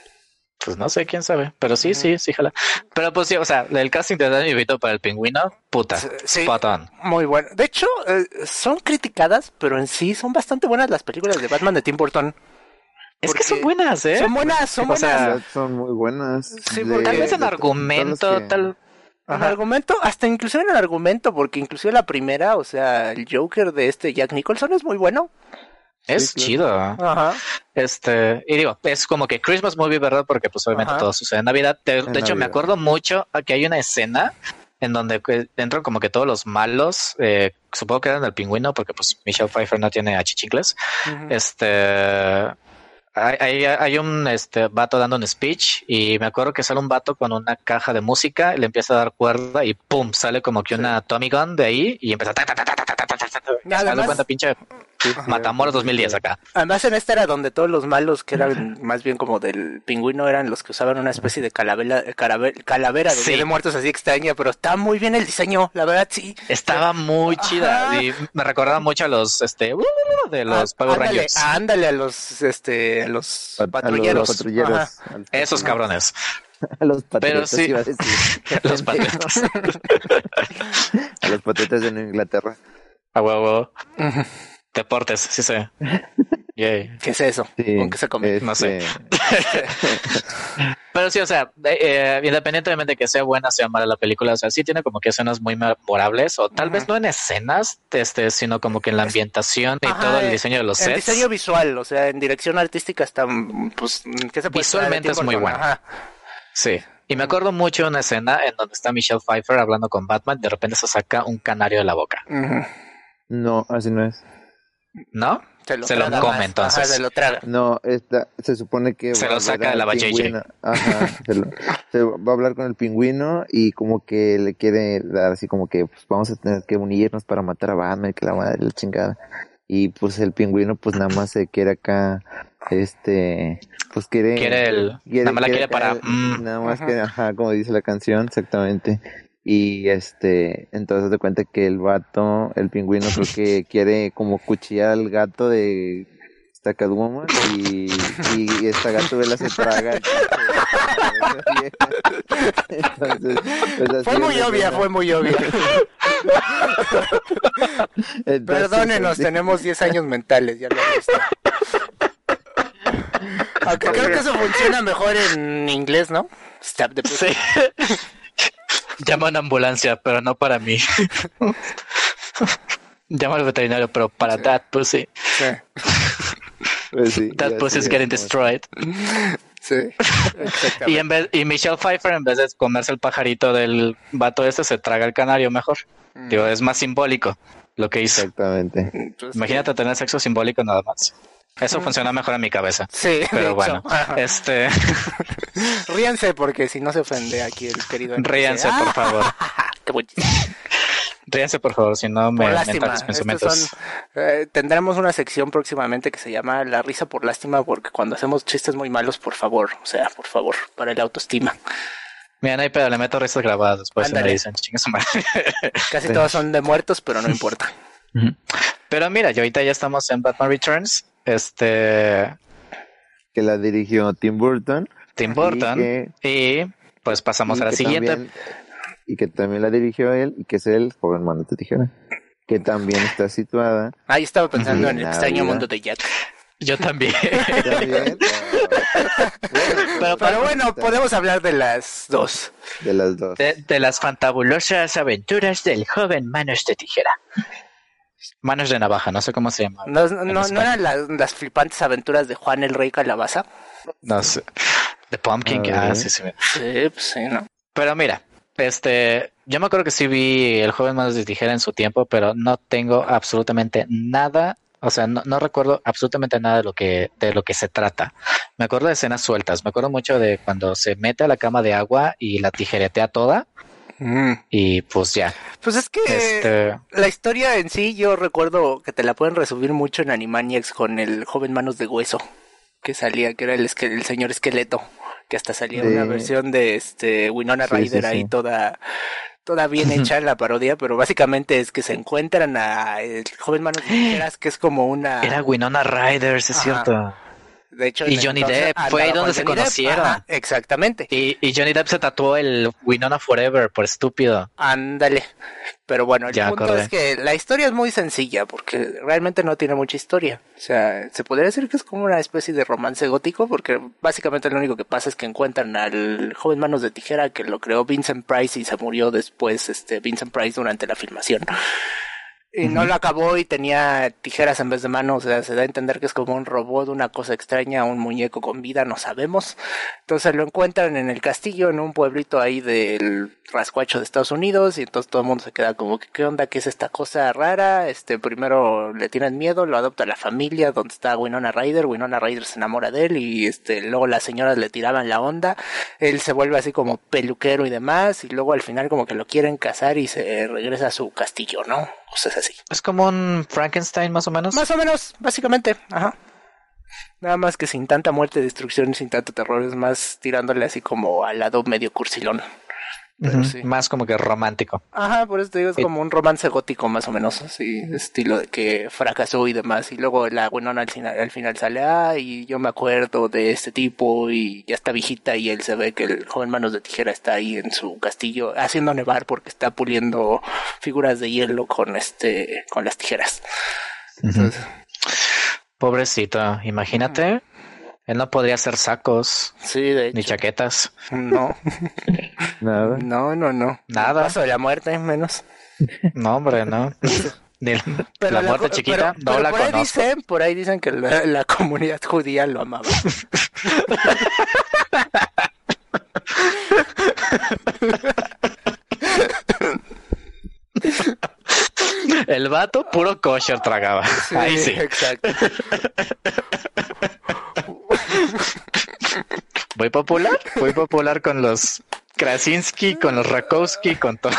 Pues no sé, quién sabe. Pero sí, sí, sí, jala. Pero pues sí, o sea, el casting de Danny Vito para el pingüino, puta. Sí. Patón. Muy bueno. De hecho, eh, son criticadas, pero en sí son bastante buenas las películas de Batman de Tim Burton. Es que son buenas, ¿eh? Son buenas, son buenas. son muy buenas. Sí, tal vez en argumento, tal. En argumento, hasta inclusive en el argumento, porque inclusive la primera, o sea, el Joker de este Jack Nicholson es muy bueno. Es chido. Ajá. Este, y digo, es como que Christmas movie, ¿verdad? Porque pues obviamente todo sucede en Navidad. De, hecho, me acuerdo mucho que hay una escena en donde entran como que todos los malos, eh, supongo que eran el pingüino, porque pues Michelle Pfeiffer no tiene achichincles. Este hay, hay, un este vato dando un speech y me acuerdo que sale un vato con una caja de música, le empieza a dar cuerda y pum, sale como que una Tommy Gun de ahí y empieza a cuenta pinche Matamoros 2010 acá. Además en esta era donde todos los malos que eran más bien como del pingüino eran los que usaban una especie de calavera, calavera de, de muertos así extraña, pero está muy bien el diseño, la verdad sí. Estaba muy chida y me recordaba mucho a los este de los Power Rangers. Ándale a los este a los patrulleros. Esos cabrones. A los patriotas, sí. iba a decir. los patriotas. a los patriotas de Inglaterra. A huevo. Deportes, sí sé. ¿Qué es eso? ¿Con qué se come? No sé. Este. Pero sí, o sea, eh, eh, independientemente de que sea buena o sea mala la película, o sea, sí tiene como que escenas muy memorables, o tal vez no en escenas, este, sino como que en la ambientación y todo el diseño de los sets. El diseño visual, o sea, en dirección artística está, pues, ¿qué se puede Visualmente es muy bueno. Sí. Y me acuerdo mucho de una escena en donde está Michelle Pfeiffer hablando con Batman, de repente se saca un canario de la boca. No, así no es. ¿No? Se lo, come entonces. se lo traga. No, esta, se supone que... Se lo saca de la ballella. Ajá, se, va a hablar con el pingüino y como que le quiere dar así como que pues vamos a tener que unirnos para matar a Batman, que la madre la chingada. Y pues el pingüino pues nada más se quiere acá, este, pues quiere... Quiere el... nada más la quiere para... Mm. Nada más que, ajá, como dice la canción, exactamente. Y este, entonces de cuenta que el vato, el pingüino creo que quiere como cuchillar al gato de esta Catwoman y, y esta gatubela se traga. Entonces, pues fue muy obvia, fue muy obvia. Perdónenos, tenemos 10 años mentales, ya lo visto. Aunque creo que eso funciona mejor en inglés, ¿no? Stop the sí. Llama a una ambulancia, pero no para mí. Llama al veterinario, pero para sí. that pussy. Sí. Pues sí, that pussy is getting destroyed. Sí. y, en vez, y Michelle Pfeiffer, en vez de comerse el pajarito del vato este, se traga el canario mejor. Mm. Digo, es más simbólico lo que hizo. Exactamente. Imagínate tener sexo simbólico nada más. Eso funciona mejor en mi cabeza. Sí. Pero bueno, este. Ríanse porque si no se ofende aquí el querido. Ríanse, por favor. Qué Ríanse, por favor, si no me lástima. pensamientos. eh, tendremos una sección próximamente que se llama La risa por lástima, porque cuando hacemos chistes muy malos, por favor, o sea, por favor, para el autoestima. Mira, no hay pedo, le meto risas grabadas después me dicen, Casi todos son de muertos, pero no importa. Pero mira, yo ahorita ya estamos en Batman Returns este. Que la dirigió Tim Burton. Tim Burton. Y, pues pasamos a la siguiente. y que también la dirigió él, y que es el joven mano de tijera. Que también está situada. Ahí estaba pensando en el extraño mundo de Jack. Yo también. pero, bueno, podemos hablar de las dos. De las dos. de las fantabulosas aventuras del joven Manos de Tijera. Manos de navaja, no sé cómo se llama. ¿No, no, eran las, flipantes aventuras de Juan el Rey Calabaza? No sé. The Pumpkin, ah, sí, sí. Sí, pues sí, no. Pero mira, este, yo me acuerdo que sí vi El joven manos de tijera en su tiempo, pero no tengo absolutamente nada, o sea, no, no recuerdo absolutamente nada de lo que de lo que se trata. Me acuerdo de escenas sueltas, me acuerdo mucho de cuando se mete a la cama de agua y la tijeretea toda Mm. Y pues ya. Pues es que este... la historia en sí, yo recuerdo que te la pueden resumir mucho en Animaniacs con el joven Manos de Hueso, que salía, que era el, el señor esqueleto, que hasta salía una versión de este Winona Ryder ahí toda toda bien hecha la parodia, pero básicamente es que se encuentran a el joven Manos de Tijeras, que es como una... Era Winona Ryder, es cierto. De hecho, y Johnny Depp fue ahí donde se conocieron. exactamente. Y, y, Johnny Depp se tatuó el Winona Forever por estúpido. Ándale. Pero bueno, el punto es que la historia es muy sencilla porque realmente no tiene mucha historia. O sea, se podría decir que es como una especie de romance gótico porque básicamente lo único que pasa es que encuentran al joven Manos de Tijera que lo creó Vincent Price y se murió después este Vincent Price durante la filmación. Y no lo acabó y tenía tijeras en vez de manos, o sea, se da a entender que es como un robot, una cosa extraña, un muñeco con vida, no sabemos. Entonces lo encuentran en el castillo, en un pueblito ahí del rascuacho de Estados Unidos, y entonces todo el mundo se queda como, ¿qué onda? ¿Qué es esta cosa rara? Este, primero le tienen miedo, lo adopta la familia, donde está Winona Ryder, Winona Ryder se enamora de él, y este, luego las señoras le tiraban la onda, él se vuelve así como peluquero y demás, y luego al final como que lo quieren casar y se regresa a su castillo, ¿no? Cosas así. Es como un Frankenstein más o menos. Más o menos, básicamente, ajá. Nada más que sin tanta muerte, destrucción y sin tanto terror, es más tirándole así como al lado medio cursilón. Más como que romántico. Ajá, por eso te digo, es como un romance gótico más o menos, así, estilo de que fracasó y demás. Y luego la buenona al final, al final sale, ah, y yo me acuerdo de este tipo y ya está viejita y él se ve que el joven manos de tijera está ahí en su castillo haciendo nevar porque está puliendo figuras de hielo con este, con las tijeras. Pobrecito, imagínate él no podría hacer sacos. Sí, Ni chaquetas. No. Nada. No, no, no. Nada. Paso de la muerte, menos. No, hombre, no. la muerte chiquita, no la por Ahí dicen, por ahí dicen que la, la comunidad judía lo amaba. El vato puro kosher tragaba. Ahí sí. Exacto. Voy popular, voy popular con los Krasinski, con los Rakowski, con todo.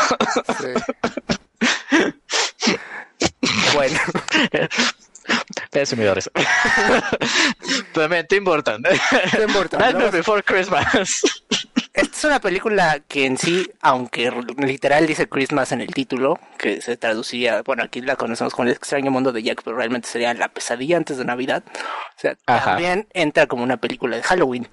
bueno. Es mi eso. También Tim Burton. Tim Burton. Nightmare Before Christmas. Esta es una película que en sí, aunque literal dice Christmas en el título, que se traduciría, bueno, aquí la conocemos con el extraño mundo de Jack, pero realmente sería la pesadilla antes de Navidad. O sea, también entra como una película de Halloween.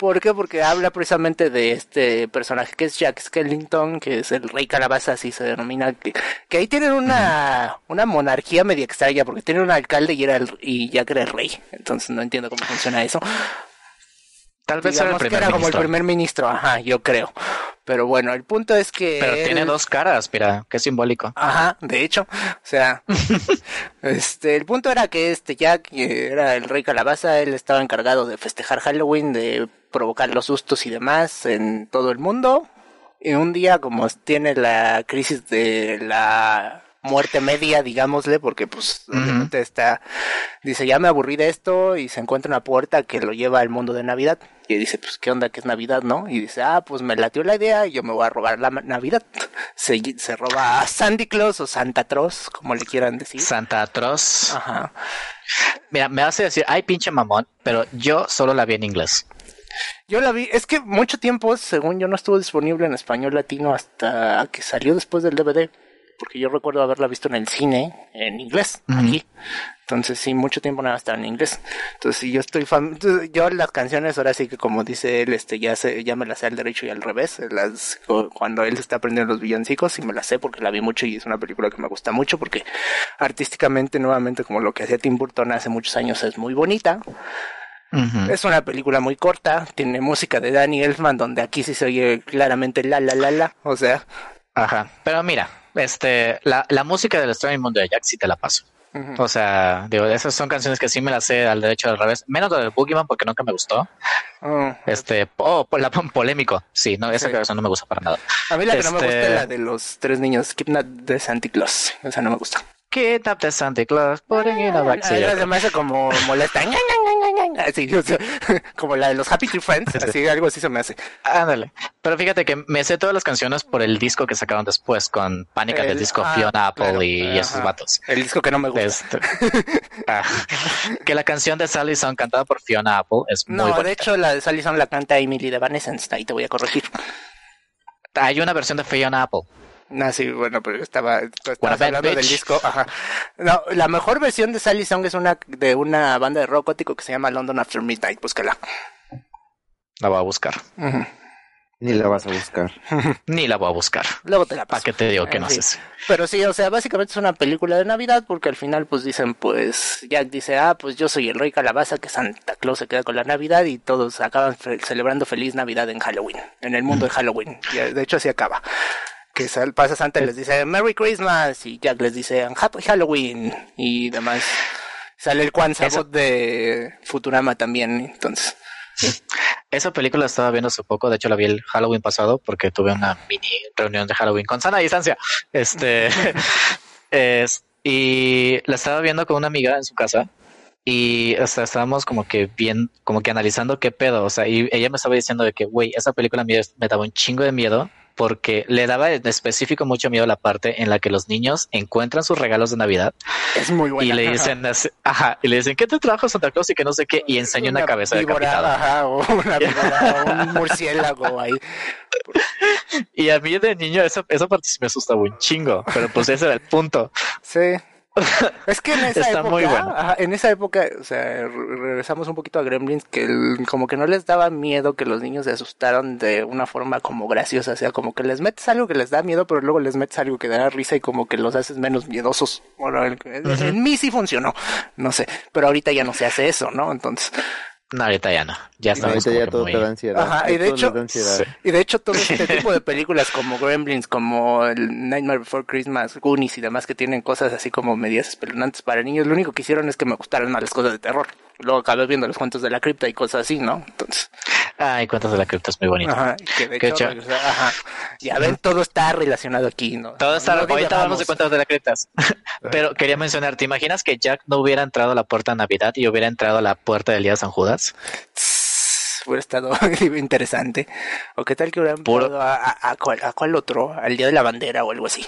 ¿Por qué? Porque habla precisamente de este personaje que es Jack Skellington, que es el rey calabaza, así se denomina, que, que ahí tienen una, una monarquía media extraña, porque tienen un alcalde y, era el, y Jack era el rey. Entonces no entiendo cómo funciona eso. Tal vez era, el primer como el primer ministro, ajá, yo creo. Pero bueno, el punto es que. Pero tiene dos caras, mira, qué simbólico. Ajá, de hecho. O sea, este, el punto era que este Jack era el rey calabaza, él estaba encargado de festejar Halloween, de provocar los sustos y demás en todo el mundo. Y un día, como tiene la crisis de la muerte media, digámosle, porque pues obviamente está, dice, ya me aburrí de esto y se encuentra una puerta que lo lleva al mundo de Navidad. Y dice, pues, ¿qué onda que es Navidad, no? Y dice, ah, pues me latió la idea y yo me voy a robar la Navidad. Se, se roba a Sandy Claus o Santa Troz, como le quieran decir. Santa Troz. Ajá. Mira, me hace decir, ay, pinche mamón, pero yo solo la vi en inglés. Yo la vi, es que mucho tiempo, según yo, no estuvo disponible en español latino hasta que salió después del DVD porque yo recuerdo haberla visto en el cine en inglés, aquí. Entonces sí, mucho tiempo nada estaba en inglés. Entonces sí, yo estoy fan... yo las canciones ahora sí que como dice él, este ya se, ya me las sé al derecho y al revés. Las cuando él está aprendiendo los villancicos y me las sé porque la vi mucho y es una película que me gusta mucho porque artísticamente nuevamente como lo que hacía Tim Burton hace muchos años es muy bonita. Es una película muy corta, tiene música de Danny Elfman donde aquí sí se oye claramente la la la la, o sea, Ajá, pero mira, este, la, la música del Strange Mundo de Jack sí te la paso. O sea, digo, esas son canciones que sí me las sé al derecho al revés, menos del Boogeyman porque nunca me gustó. Oh. Este, oh, la, polémico, sí, no, esa canción no me gusta para nada. A mí la que no me gusta es este la de los tres niños, Kidnap de Santa Claus, esa no me gusta. Kidnap de Santa Claus, putting in a back. se me hace como molesta. así, como la de los Happy Tree Friends, así, algo así se me hace. Ándale. Pero fíjate que me sé todas las canciones por el disco que sacaron después con Pánica del disco ah, Fiona Apple y, esos vatos. El disco que no me gusta. Este, ah, que la canción de Sally Song cantada por Fiona Apple es muy No, de hecho la de Sally la canta Emily de Evanescence, ahí te voy a corregir. Hay una versión de Fiona Apple. No, sí, bueno, pero estaba, hablando del disco. Ajá. No, la mejor versión de Sally Song es una de una banda de rock gótico que se llama London After Midnight. Búscala. La voy a buscar. Ni la vas a buscar. Ni la voy a buscar. Luego te la paso. ¿Para qué te digo que no sé? Pero sí, o sea, básicamente es una película de Navidad porque al final pues dicen, pues Jack dice, ah, pues yo soy el rey calabaza que Santa Claus se queda con la Navidad y todos acaban celebrando feliz Navidad en Halloween, en el mundo de Halloween. de hecho así acaba que pasa Santa y les dice Merry Christmas y Jack les dice Happy Halloween y demás. Sale el Kwan de Futurama también, entonces. Esa película la estaba viendo hace poco, de hecho la vi el Halloween pasado porque tuve una mini reunión de Halloween con sana distancia. Este es, y la estaba viendo con una amiga en su casa y hasta estábamos como que bien, como que analizando qué pedo, o sea, y ella me estaba diciendo de que, güey, esa película me, me daba un chingo de miedo porque le daba en específico mucho miedo la parte en la que los niños encuentran sus regalos de Navidad. Es muy buena. Y le dicen, ajá, y le dicen, ¿qué te trajo Santa Claus? Y que no sé qué, y enseña una, cabeza de Ajá, o una víbora, un murciélago ahí. Y a mí de niño esa, esa parte me asustaba un chingo, pero pues ese era el punto. Sí. Es que en esa época, en esa época, o sea, regresamos un poquito a Gremlins, que como que no les daba miedo que los niños se asustaron de una forma como graciosa, o sea, como que les metes algo que les da miedo, pero luego les metes algo que da risa y como que los haces menos miedosos. Bueno, en mí sí funcionó, no sé, pero ahorita ya no se hace eso, ¿no? Entonces, no, ahorita ya no. Ya estamos ya todo te da ansiedad. Ajá, y de hecho, y de hecho todo este tipo de películas como Gremlins, como el Nightmare Before Christmas, Goonies y demás que tienen cosas así como medias espeluznantes para niños, lo único que hicieron es que me gustaran más las cosas de terror. Luego acabé viendo los cuentos de la cripta y cosas así, ¿no? Entonces. Ay, cuentos de la cripta es muy bonito. Ajá, que de hecho, ajá. Ya ven, todo está relacionado aquí, ¿no? Todo está, no ahorita hablamos de cuentos de la cripta. Pero quería mencionar, ¿te imaginas que Jack no hubiera entrado a la puerta de Navidad y hubiera entrado a la puerta del día de San Judas? hubiera estado interesante. O qué tal que hubieran Puro... a, a, a, cuál, a cuál otro, al día de la bandera o algo así.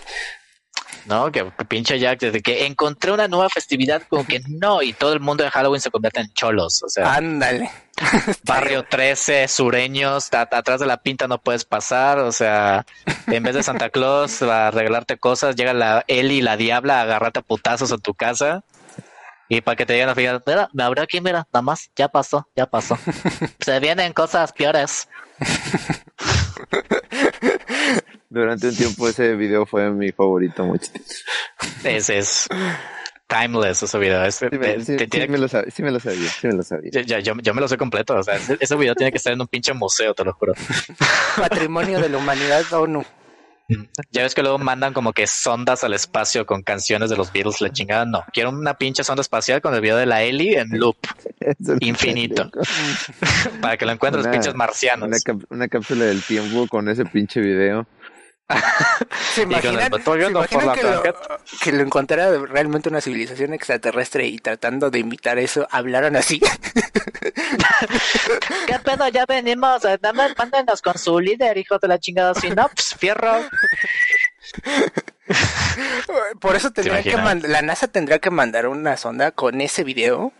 ¿No? Que, pinche Jack, desde que encontré una nueva festividad, como que no, y todo el mundo de Halloween se convierte en cholos, o sea. Ándale. Barrio 13, sureños, atrás de la pinta no puedes pasar, o sea, en vez de Santa Claus a regalarte cosas, llega la Eli, la diabla, a agarrarte a putazos a tu casa. Y para que te digan, mira, me abrió aquí, mira, nada más, ya pasó, ya pasó. Se vienen cosas peores. Durante un tiempo ese video fue mi favorito, muchachos. Ese es timeless ese video. sí, me, lo sabía, sí me lo sabía, sí me lo sabía. Ya, yo, yo, me lo sé completo. O sea, ese, video tiene que estar en un pinche museo, te lo juro. Patrimonio de la humanidad ONU. Ya ves que luego mandan como que sondas al espacio con canciones de los Beatles, la chingada. No, quiero una pinche sonda espacial con el video de la Ellie en loop infinito para que lo encuentres, pinches marcianos. una cápsula del tiempo con ese pinche video. ¿Se imaginan, que, lo, encontrara realmente una civilización extraterrestre y tratando de imitar eso, hablaran así? ¿Qué pedo? Ya venimos. Eh, dame, mándenos con su líder, hijo de la chingada. Si no, pues, fierro. Por eso tendría que la NASA tendría que mandar una sonda con ese video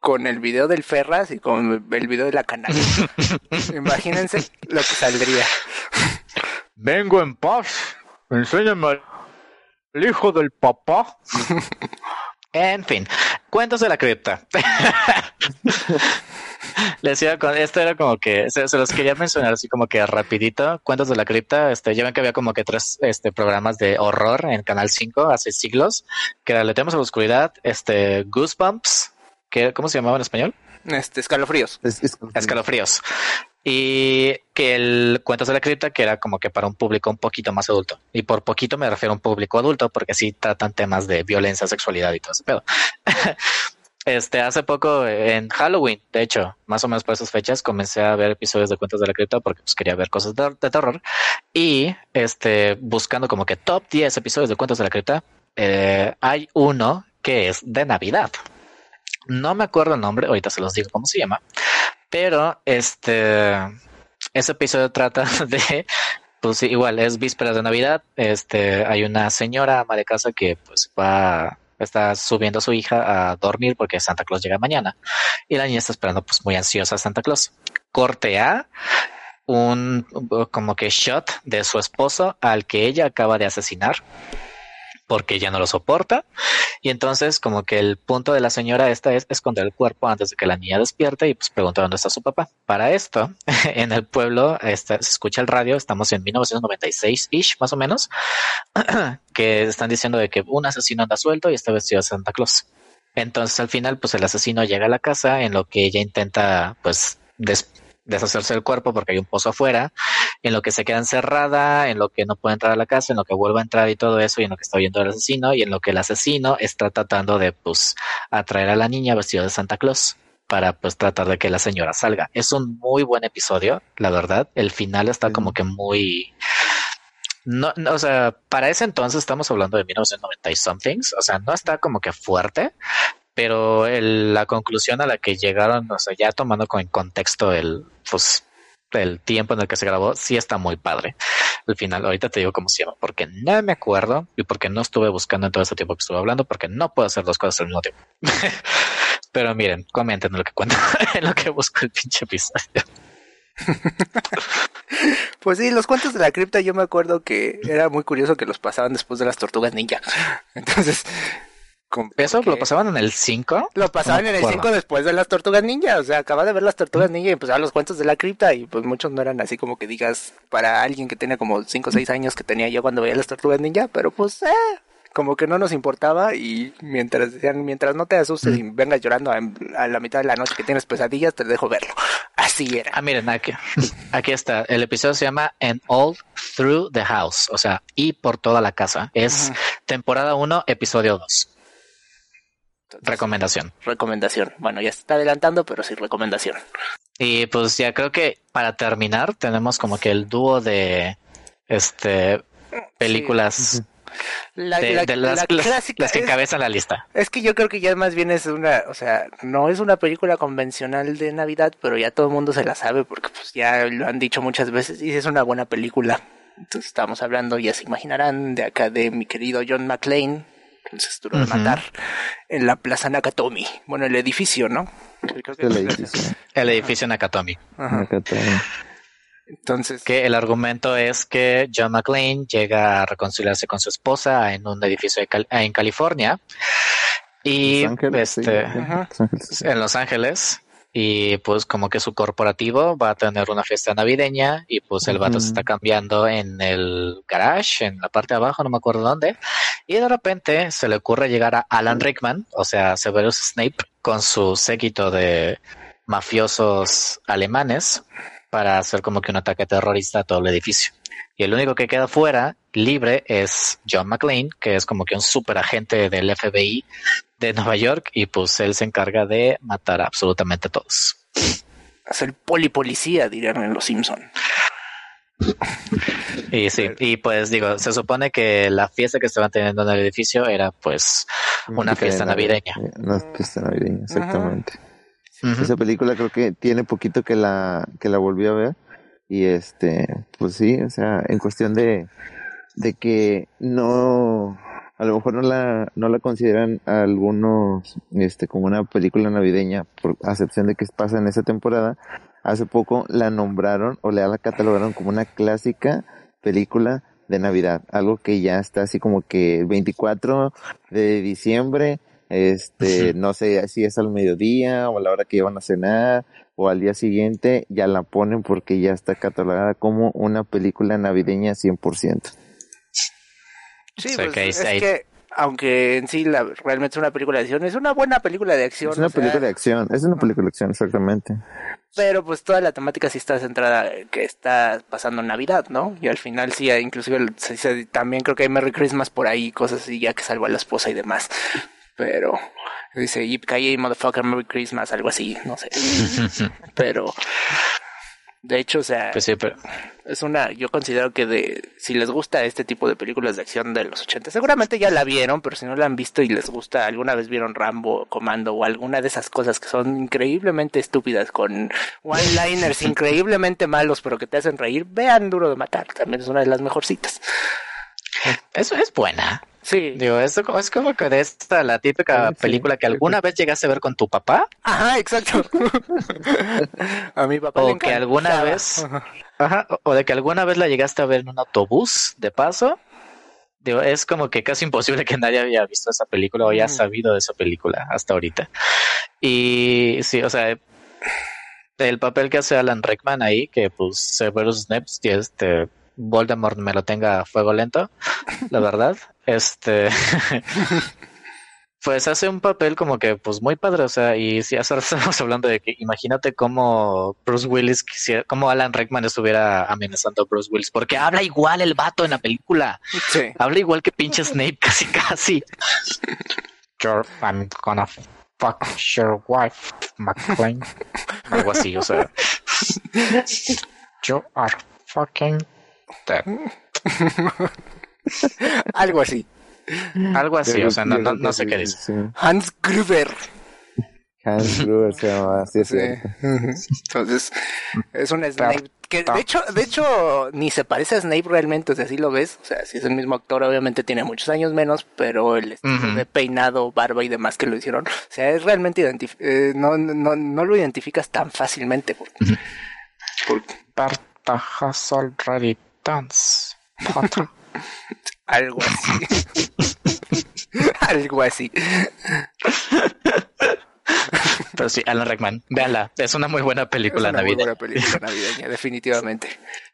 con el video del Ferras y con el video de la canal. Imagínense lo que saldría. Vengo en paz. Enséñame el hijo del papá. en fin, cuentos de la cripta. Les decía, esto era como que se, los quería mencionar así como que rapidito. Cuentos de la cripta. Este, ya ven que había como que tres este, programas de horror en Canal 5 hace siglos, que era Le a la oscuridad, este, Goosebumps, que, ¿cómo se llamaba en español? Este, escalofríos. escalofríos y que el Cuentos de la Cripta, que era como que para un público un poquito más adulto. Y por poquito me refiero a un público adulto, porque sí tratan temas de violencia, sexualidad y todo ese pedo. este, hace poco en Halloween, de hecho, más o menos por esas fechas, comencé a ver episodios de Cuentos de la Cripta porque pues, quería ver cosas de, terror. Y este, buscando como que top 10 episodios de Cuentos de la Cripta, eh, hay uno que es de Navidad. No me acuerdo el nombre, ahorita se los digo cómo se llama, pero este, ese episodio trata de, pues igual, es vísperas de Navidad. Este, hay una señora ama de casa que pues va, está subiendo a su hija a dormir porque Santa Claus llega mañana. Y la niña está esperando pues muy ansiosa a Santa Claus. Corte A, un como que shot de su esposo al que ella acaba de asesinar porque ya no lo soporta. Y entonces como que el punto de la señora esta es esconder el cuerpo antes de que la niña despierte y pues pregunta dónde está su papá. Para esto, en el pueblo este, se escucha el radio, estamos en 1996-ish más o menos, que están diciendo de que un asesino anda suelto y está vestido de Santa Claus. Entonces al final pues el asesino llega a la casa en lo que ella intenta pues deshacerse del cuerpo porque hay un pozo afuera en lo que se queda encerrada, en lo que no puede entrar a la casa, en lo que vuelve a entrar y todo eso, y en lo que está viendo el asesino, y en lo que el asesino está tratando de pues atraer a la niña vestida de Santa Claus para pues tratar de que la señora salga. Es un muy buen episodio, la verdad. El final está como que muy no, o sea, para ese entonces estamos hablando de 1990 y somethings, o sea, no está como que fuerte, pero la conclusión a la que llegaron, o sea, ya tomando con contexto el, pues, el tiempo en el que se grabó, sí está muy padre. Al final, ahorita te digo cómo se llama, porque no me acuerdo y porque no estuve buscando en todo ese tiempo que estuve hablando, porque no puedo hacer dos cosas al mismo tiempo. pero miren, comenten lo que cuento, en lo que busco el pinche episodio. pues sí, los cuentos de la cripta yo me acuerdo que era muy curioso que los pasaban después de las tortugas ninja. Entonces, ¿Eso lo pasaban en el 5? Lo pasaban en el 5 después de las Tortugas Ninja. O sea, acaba de ver las Tortugas Ninja y empezaban los cuentos de la cripta. Y pues muchos no eran así como que digas para alguien que tenía como 5 o 6 años que tenía yo cuando veía las Tortugas Ninja. Pero pues, eh, como que no nos importaba y mientras mientras no te asustes y vengas llorando a, la mitad de la noche que tienes pesadillas, te dejo verlo. Así era. Ah, miren, aquí, aquí está. El episodio se llama And All Through the House, o sea, y por toda la casa. Es temporada 1, episodio 2. Recomendación. Recomendación. Bueno, ya se está adelantando, pero sí recomendación. Y pues ya creo que para terminar tenemos como que el dúo de este películas la, de, las, las, que encabezan la lista. Es que yo creo que ya más bien es una, o sea, no es una película convencional de Navidad, pero ya todo el mundo se la sabe porque pues ya lo han dicho muchas veces y es una buena película. Entonces estamos hablando, ya se imaginarán, de acá de mi querido John McClane, entonces duro de matar, en la Plaza Nakatomi. Bueno, el edificio, ¿no? el, edificio. el edificio Nakatomi. Nakatomi. Entonces. Que el argumento es que John McClane llega a reconciliarse con su esposa en un edificio en California. Y este, en Los Ángeles. Y pues como que su corporativo va a tener una fiesta navideña y pues el vato se está cambiando en el garage, en la parte de abajo, no me acuerdo dónde. Y de repente se le ocurre llegar a Alan Rickman, o sea, Severus Snape, con su séquito de mafiosos alemanes para hacer como que un ataque terrorista a todo el edificio. Y el único que queda fuera, libre, es John McClane, que es como que un super agente del FBI de Nueva York, y pues él se encarga de matar absolutamente a todos. Es el polipolicía, dirían en Los Simpson. Y sí, y pues digo, se supone que la fiesta que estaban teniendo en el edificio era pues una fiesta navideña. Una fiesta navideña, exactamente. Esa película creo que tiene poquito que la, que la volví a ver. Y este, pues sí, o sea, en cuestión de, de que no, a lo mejor no la, no la consideran algunos, este, como una película navideña, por acepción de que pasa en esa temporada. Hace poco la nombraron o la catalogaron como una clásica película de Navidad, algo que ya está así como que el 24 de diciembre este, no sé si es al mediodía o a la hora que iban a cenar o al día siguiente, ya la ponen porque ya está catalogada como una película navideña 100%. Sí, pues, es que aunque en sí la, realmente es una película de acción, es una buena película de acción. Es una película de acción, es una película de acción, exactamente. Pero pues toda la temática sí está centrada que está pasando en Navidad, ¿no? Y al final sí, inclusive también creo que hay Merry Christmas por ahí, cosas así, ya que salvo a la esposa y demás pero dice Yip Motherfucker Merry Christmas, algo así, no sé. pero de hecho, o sea, pues es una, yo considero que de, si les gusta este tipo de películas de acción de los 80, seguramente ya la vieron, pero si no la han visto y les gusta, alguna vez vieron Rambo, Comando o alguna de esas cosas que son increíblemente estúpidas con one-liners increíblemente malos, pero que te hacen reír, vean Duro de Matar, también es una de las mejorcitas. Eso es buena. Sí. Digo, esto es como que de esta, la típica película que alguna vez llegaste a ver con tu papá. Ajá, exacto. a mi papá. O que alguna vez. Ajá. O de que alguna vez la llegaste a ver en un autobús de paso. Digo, es como que casi imposible que nadie haya visto esa película o haya sabido de esa película hasta ahorita. Y sí, o sea, el papel que hace Alan Rickman ahí, que pues Severus Snape, este, Voldemort me lo tenga a fuego lento, la verdad. Este. pues hace un papel como que pues muy padre, o sea, y si ahora estamos hablando de que imagínate cómo Bruce Willis quisiera, cómo Alan Rickman estuviera amenazando a Bruce Willis, porque habla igual el vato en la película. Sí. Habla igual que pinche Snape casi casi. I'm gonna fuck your wife, McLean. Algo así, o sea. You are fucking dead. Algo así. Algo así, o sea, no, no, sé qué dice. Hans Gruber. Hans Gruber se llama, así es. Entonces, es un Snape que de hecho, de hecho, ni se parece a Snape realmente, o sea, si lo ves, o sea, si es el mismo actor, obviamente tiene muchos años menos, pero el estilo de peinado, barba y demás que lo hicieron, o sea, es realmente eh, no, no, no lo identificas tan fácilmente. Porque, porque... has already dance. Algo así. Algo así. Pero sí, Alan Rickman, véanla, es una muy buena película navideña. película navideña, definitivamente.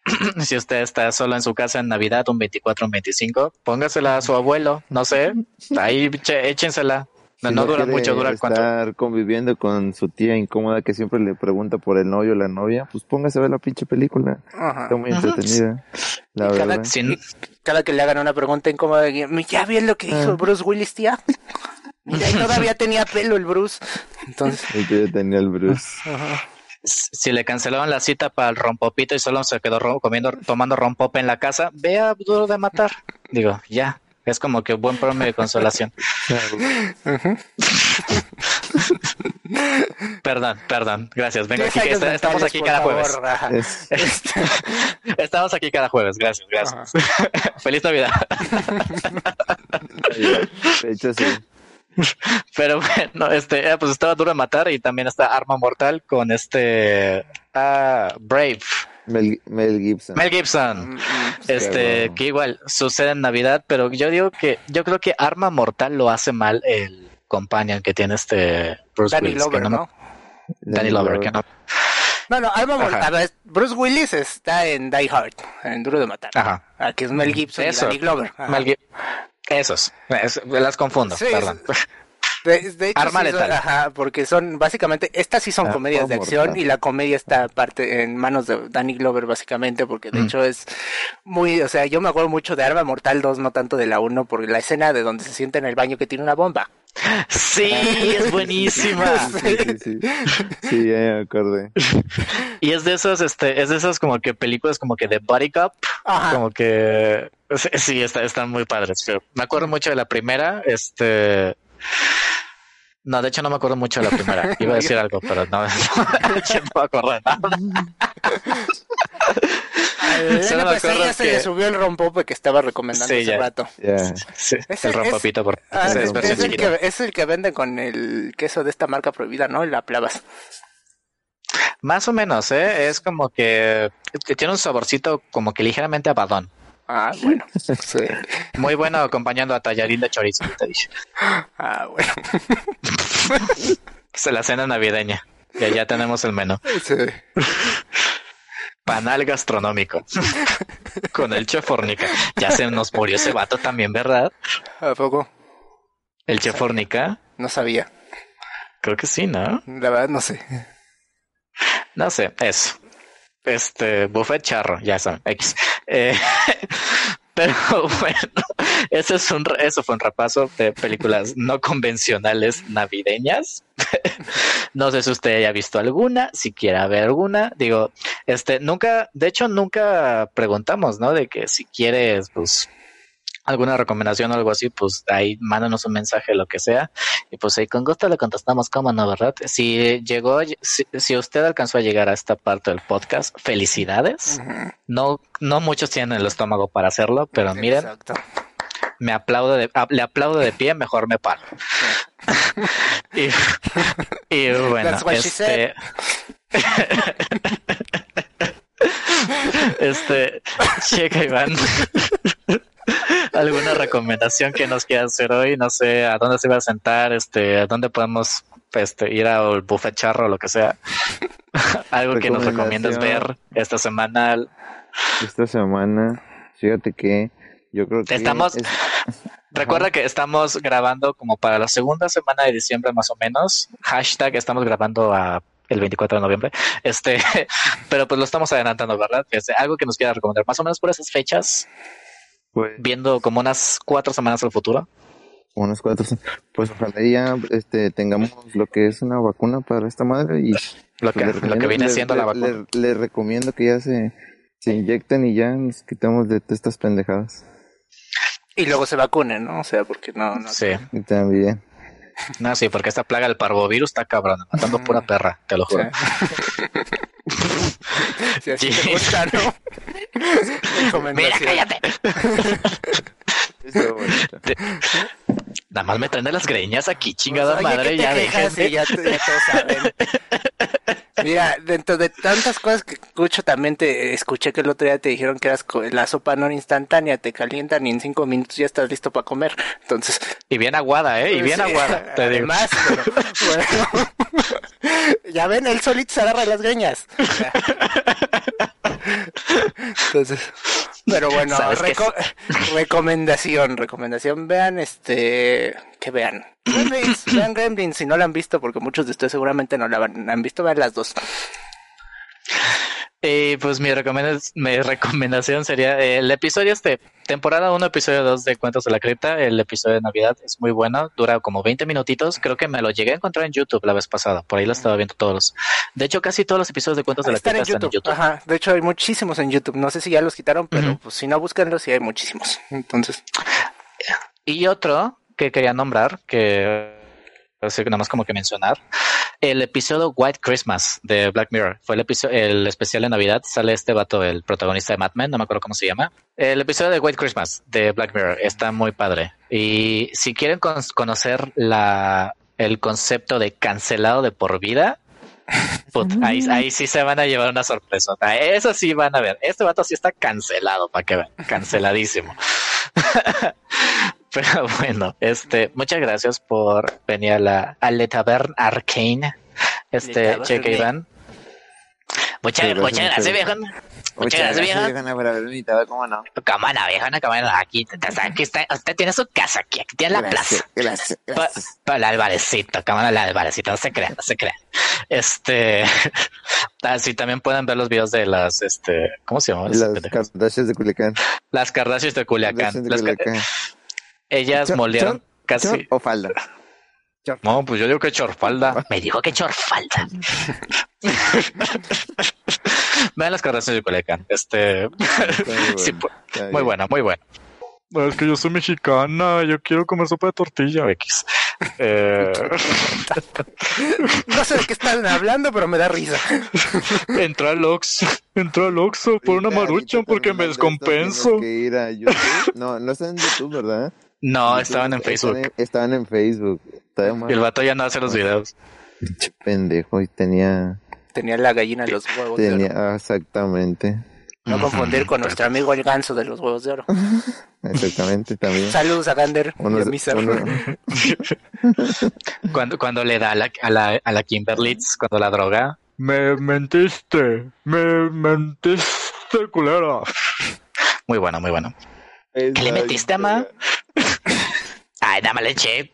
si usted está solo en su casa en Navidad, un 24, un 25, póngasela a su abuelo, no sé, ahí échensela. No, no, dura mucho, dura cuánto. Estar conviviendo con su tía incómoda que siempre le pregunta por el novio o la novia, pues póngase a ver la pinche película. Está muy entretenida. La cada, cada, que le hagan una pregunta incómoda, ya vi lo que dijo ah. Bruce Willis, tía. Mira, todavía tenía pelo el Bruce. Entonces. tenía el Bruce. Si le cancelaron la cita para el rompopito y solo se quedó comiendo, tomando rompope en la casa, vea Duro de Matar. Digo, ya, es como que un buen premio de consolación. perdón, perdón. Gracias. Vengo aquí. estamos aquí cada jueves. estamos aquí cada jueves. Gracias, gracias. Feliz Navidad. de hecho, sí. Pero bueno, este, eh, pues estaba duro de matar y también está Arma Mortal con este ah, Brave. Mel, Gibson. Mel Gibson. Mm, mm, este, que igual sucede en Navidad, pero yo digo que, yo creo que Arma Mortal lo hace mal el companion que tiene este Bruce Danny Willis. Lover, no, Danny, Lover, que no. No, no, Arma Mortal. Bruce Willis está en Die Hard, en Duro de Matar. Ajá. Aquí es Mel Gibson y Danny Glover. Mel Gibson. Esos, las confundo, perdón. De, Arma letal. ajá, porque son básicamente, estas sí son ah, comedias de acción y la comedia está parte en manos de Danny Glover básicamente, porque de mm. hecho es muy, o sea, yo me acuerdo mucho de Arma Mortal 2, no tanto de la 1, porque la escena de donde se sienta en el baño que tiene una bomba. Sí, es buenísima. Sí, sí, sí. ya me acordé. Y es de esas, este, es de esas como que películas como que de body cup, como que sí, está, están muy padres. Me acuerdo mucho de la primera, este no, de hecho no me acuerdo mucho de la primera. Iba a decir algo, pero no, no, no me acuerdo. Se me ya se le subió el rompope que estaba recomendando sí, hace rato. Sí, el rompopito por ah, es, el que, es el que vende con el queso de esta marca prohibida, ¿no? La plavas. Más o menos, ¿eh? Es como que, que tiene un saborcito como que ligeramente abadón. Ah, bueno. Muy bueno acompañando a tallarín de chorizo, te dije. Ah, bueno. Se la cena navideña. Y allá tenemos el menú. Sí. Panal gastronómico. Con el chef Fornica. Ya se nos murió ese vato también, ¿verdad? ¿A poco? ¿El chef Fornica? No sabía. Creo que sí, ¿no? La verdad no sé. No sé, eso este buffet charro, ya saben, X. Eh, pero bueno, eso, es un, eso fue un repaso de películas no convencionales navideñas. no sé si usted haya visto alguna, si quiera ver alguna. Digo, este, nunca, de hecho, nunca preguntamos, ¿no? De que si quieres, pues, alguna recomendación o algo así, pues ahí mándanos un mensaje, lo que sea, y pues ahí con gusto le contestamos cómo no, ¿verdad? Si llegó, si, usted alcanzó a llegar a esta parte del podcast, felicidades. No, no muchos tienen el estómago para hacerlo, pero miren, me aplaudo de, le aplaudo de pie, mejor me paro. y, y, bueno, este... este, checa Iván. alguna recomendación que nos quiera hacer hoy, no sé a dónde se va a sentar, este, a dónde podemos este, ir al buffet charro o lo que sea. Algo que nos recomiendas ver esta semana. Esta semana, fíjate que yo creo que estamos Recuerda que estamos grabando como para la segunda semana de diciembre más o menos. Hashtag estamos grabando a el 24 de noviembre. Este, pero pues lo estamos adelantando, ¿verdad? Es algo que nos quiera recomendar más o menos por esas fechas. Pues, viendo como unas cuatro semanas al futuro. Unas cuatro, pues ojalá ya este, tengamos lo que es una vacuna para esta madre y lo que, lo que viene siendo la vacuna. Le, recomiendo que ya se, se inyecten y ya nos quitamos de estas pendejadas. Y luego se vacunen, ¿no? O sea, porque no... no sí. también. No, sí, porque esta plaga del parvovirus está cabrón, matando pura perra, te lo juro. Sí. así te gusta, ¿no? Mira, cállate. Nada más me traen de las greñas aquí, chingada madre, ya déjense. Ya, ya todos saben. Mira, dentro de tantas cosas que escucho, también te escuché que el otro día te dijeron que eras la sopa no instantánea, te calientan y en cinco minutos ya estás listo para comer. Entonces. Y bien aguada, ¿eh? Y bien aguada, te digo. Más, bueno, ya ven, el solito se agarra las greñas. Entonces, pero bueno, recomendación, recomendación, vean este, que vean. vean Gremlins si no la han visto, porque muchos de ustedes seguramente no la han visto, vean las dos. Y pues mi, mi recomendación sería eh, el episodio este, temporada 1, episodio 2 de Cuentos de la Cripta, el episodio de Navidad es muy bueno, dura como 20 minutitos, creo que me lo llegué a encontrar en YouTube la vez pasada, por ahí lo estaba viendo todos. De hecho, casi todos los episodios de Cuentos de la Cripta están en YouTube. Ajá, de hecho hay muchísimos en YouTube, no sé si ya los quitaron, pero pues si no, búsquenlos sí hay muchísimos. Entonces. Y otro que quería nombrar, que así que nada más como que mencionar. El episodio White Christmas de Black Mirror fue el episodio, el especial de Navidad. Sale este vato, el protagonista de Mad Men, no me acuerdo cómo se llama. El episodio de White Christmas de Black Mirror está muy padre. Y si quieren conocer la, el concepto de cancelado de por vida, ahí, ahí, sí se van a llevar una sorpresa. Eso sí van a ver. Este vato sí está cancelado, para que vean. Canceladísimo. Pero bueno, este, muchas gracias por venir a la a Le Arcane. Este, cheque Iván. Muchas, muchas gracias, viejo. Muchas gracias, viejo. por haberme invitado, ¿cómo no? Cómo no. Aquí, aquí está, usted tiene su casa aquí, aquí tiene la plaza. Gracias, gracias. Para el alvarecito, cómo no, el alvarecito, no se crean, no se crean. Este, así ah, también pueden ver los videos de las, este, ¿cómo se llama? Las Kardashians de Culiacán. Las Kardashians de Culiacán. De Culiacán. Ellas moldearon casi. o falda? No, pues yo digo que chorfalda. Me dijo que chorfalda. Vean las carreras de Culiacán. Este. Muy, buena, muy buena. Es que yo soy mexicana, yo quiero comer sopa de tortilla X. Eh... no sé de qué están hablando, pero me da risa. Entró al Oxxo, entró al Oxxo por una marucha porque me descompenso. No, no está en YouTube, ¿verdad? No, estaban en Facebook. Estaban en, Facebook. Y el vato ya no hace los videos. Pendejo, y tenía. Tenía la gallina de los huevos de oro. Exactamente. No confundir con nuestro amigo el ganso de los huevos de oro. Exactamente, también. Saludos a Gander y a cuando, cuando le da a la, a la, a la Kimberlitz, cuando la droga. Me mentiste, me mentiste, culera. Muy bueno, muy bueno. ¿Qué le metiste, ma? Ay, nada más le eché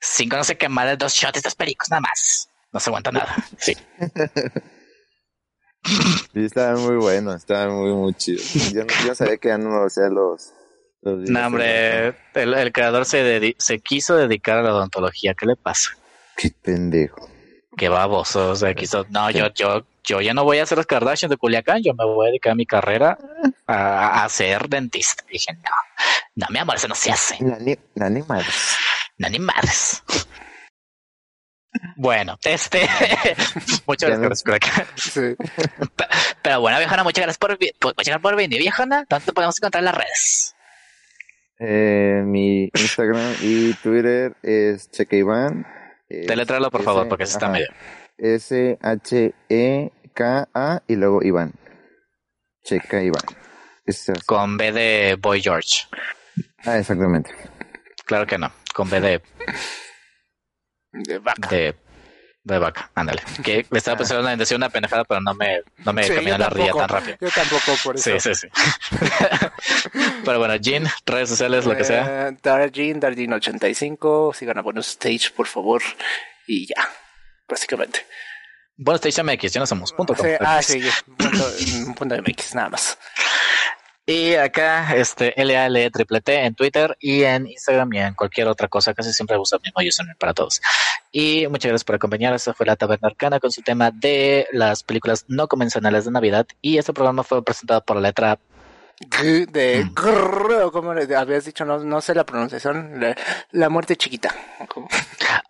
cinco no sé qué más, dos shots, estos pericos, nada más. No se aguanta nada. Sí. Sí, estaban muy buenos, estaban muy, muy chidos. Yo no, sabía que ya no sea los. los no, hombre, el, el, creador se, se quiso dedicar a la odontología. ¿Qué le pasa? Qué pendejo. Qué baboso. O sea, quiso. No, yo, yo, yo ya no voy a hacer las Kardashian de Culiacán. Yo me voy a dedicar a mi carrera a, a ser dentista. dije, no, no, mi amor, eso no se hace. No, ni, no, ni madres. No, ni madres. Bueno, este. muchas gracias por acá. Sí. Pero bueno, viejona, muchas gracias por, muchas gracias por venir, viejona. ¿Dónde podemos encontrar en las redes? Eh, mi Instagram y Twitter es Cheque Iván. Teletralo, por favor, porque se está medio. S-H-E-K-A y luego Iván. Checa Iván. Con B de Boy George. Ah, exactamente. Claro que no. Con B de. De vaca. De de vaca, ándale. Que le estaba pensando en decir una pendejada, pero no me, no me caminó la ría tan rápido. Yo tampoco, por eso. Sí, sí, sí. pero bueno, Jean, redes sociales, lo que sea. Eh, Darjean, Darjean85, sigan a Bonus Stage, por favor. Y ya, básicamente. Bonus Stage MX, ya no somos. Punto ah, sí, punto, punto MX, nada más. Y acá, este, LAL triple T en Twitter y en Instagram y en cualquier otra cosa. Casi siempre uso el mismo username para todos. Y muchas gracias por acompañar. Esta fue la Taberna Arcana con su tema de las películas no convencionales de Navidad. Y este programa fue presentado por la letra de mm. como habías dicho, no, no sé la pronunciación, la, muerte chiquita.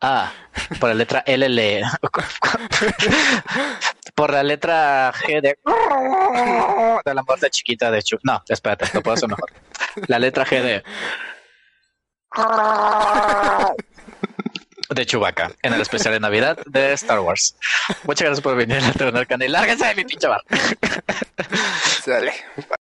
Ah, por la letra LL. por la letra G de, de la muerte chiquita de Chuck. No, espérate, lo puedo hacer mejor. La letra G de de Chewbacca en el especial de Navidad de Star Wars. Muchas gracias por venir a tener canal. Lárguense de mi pinche bar. Sale.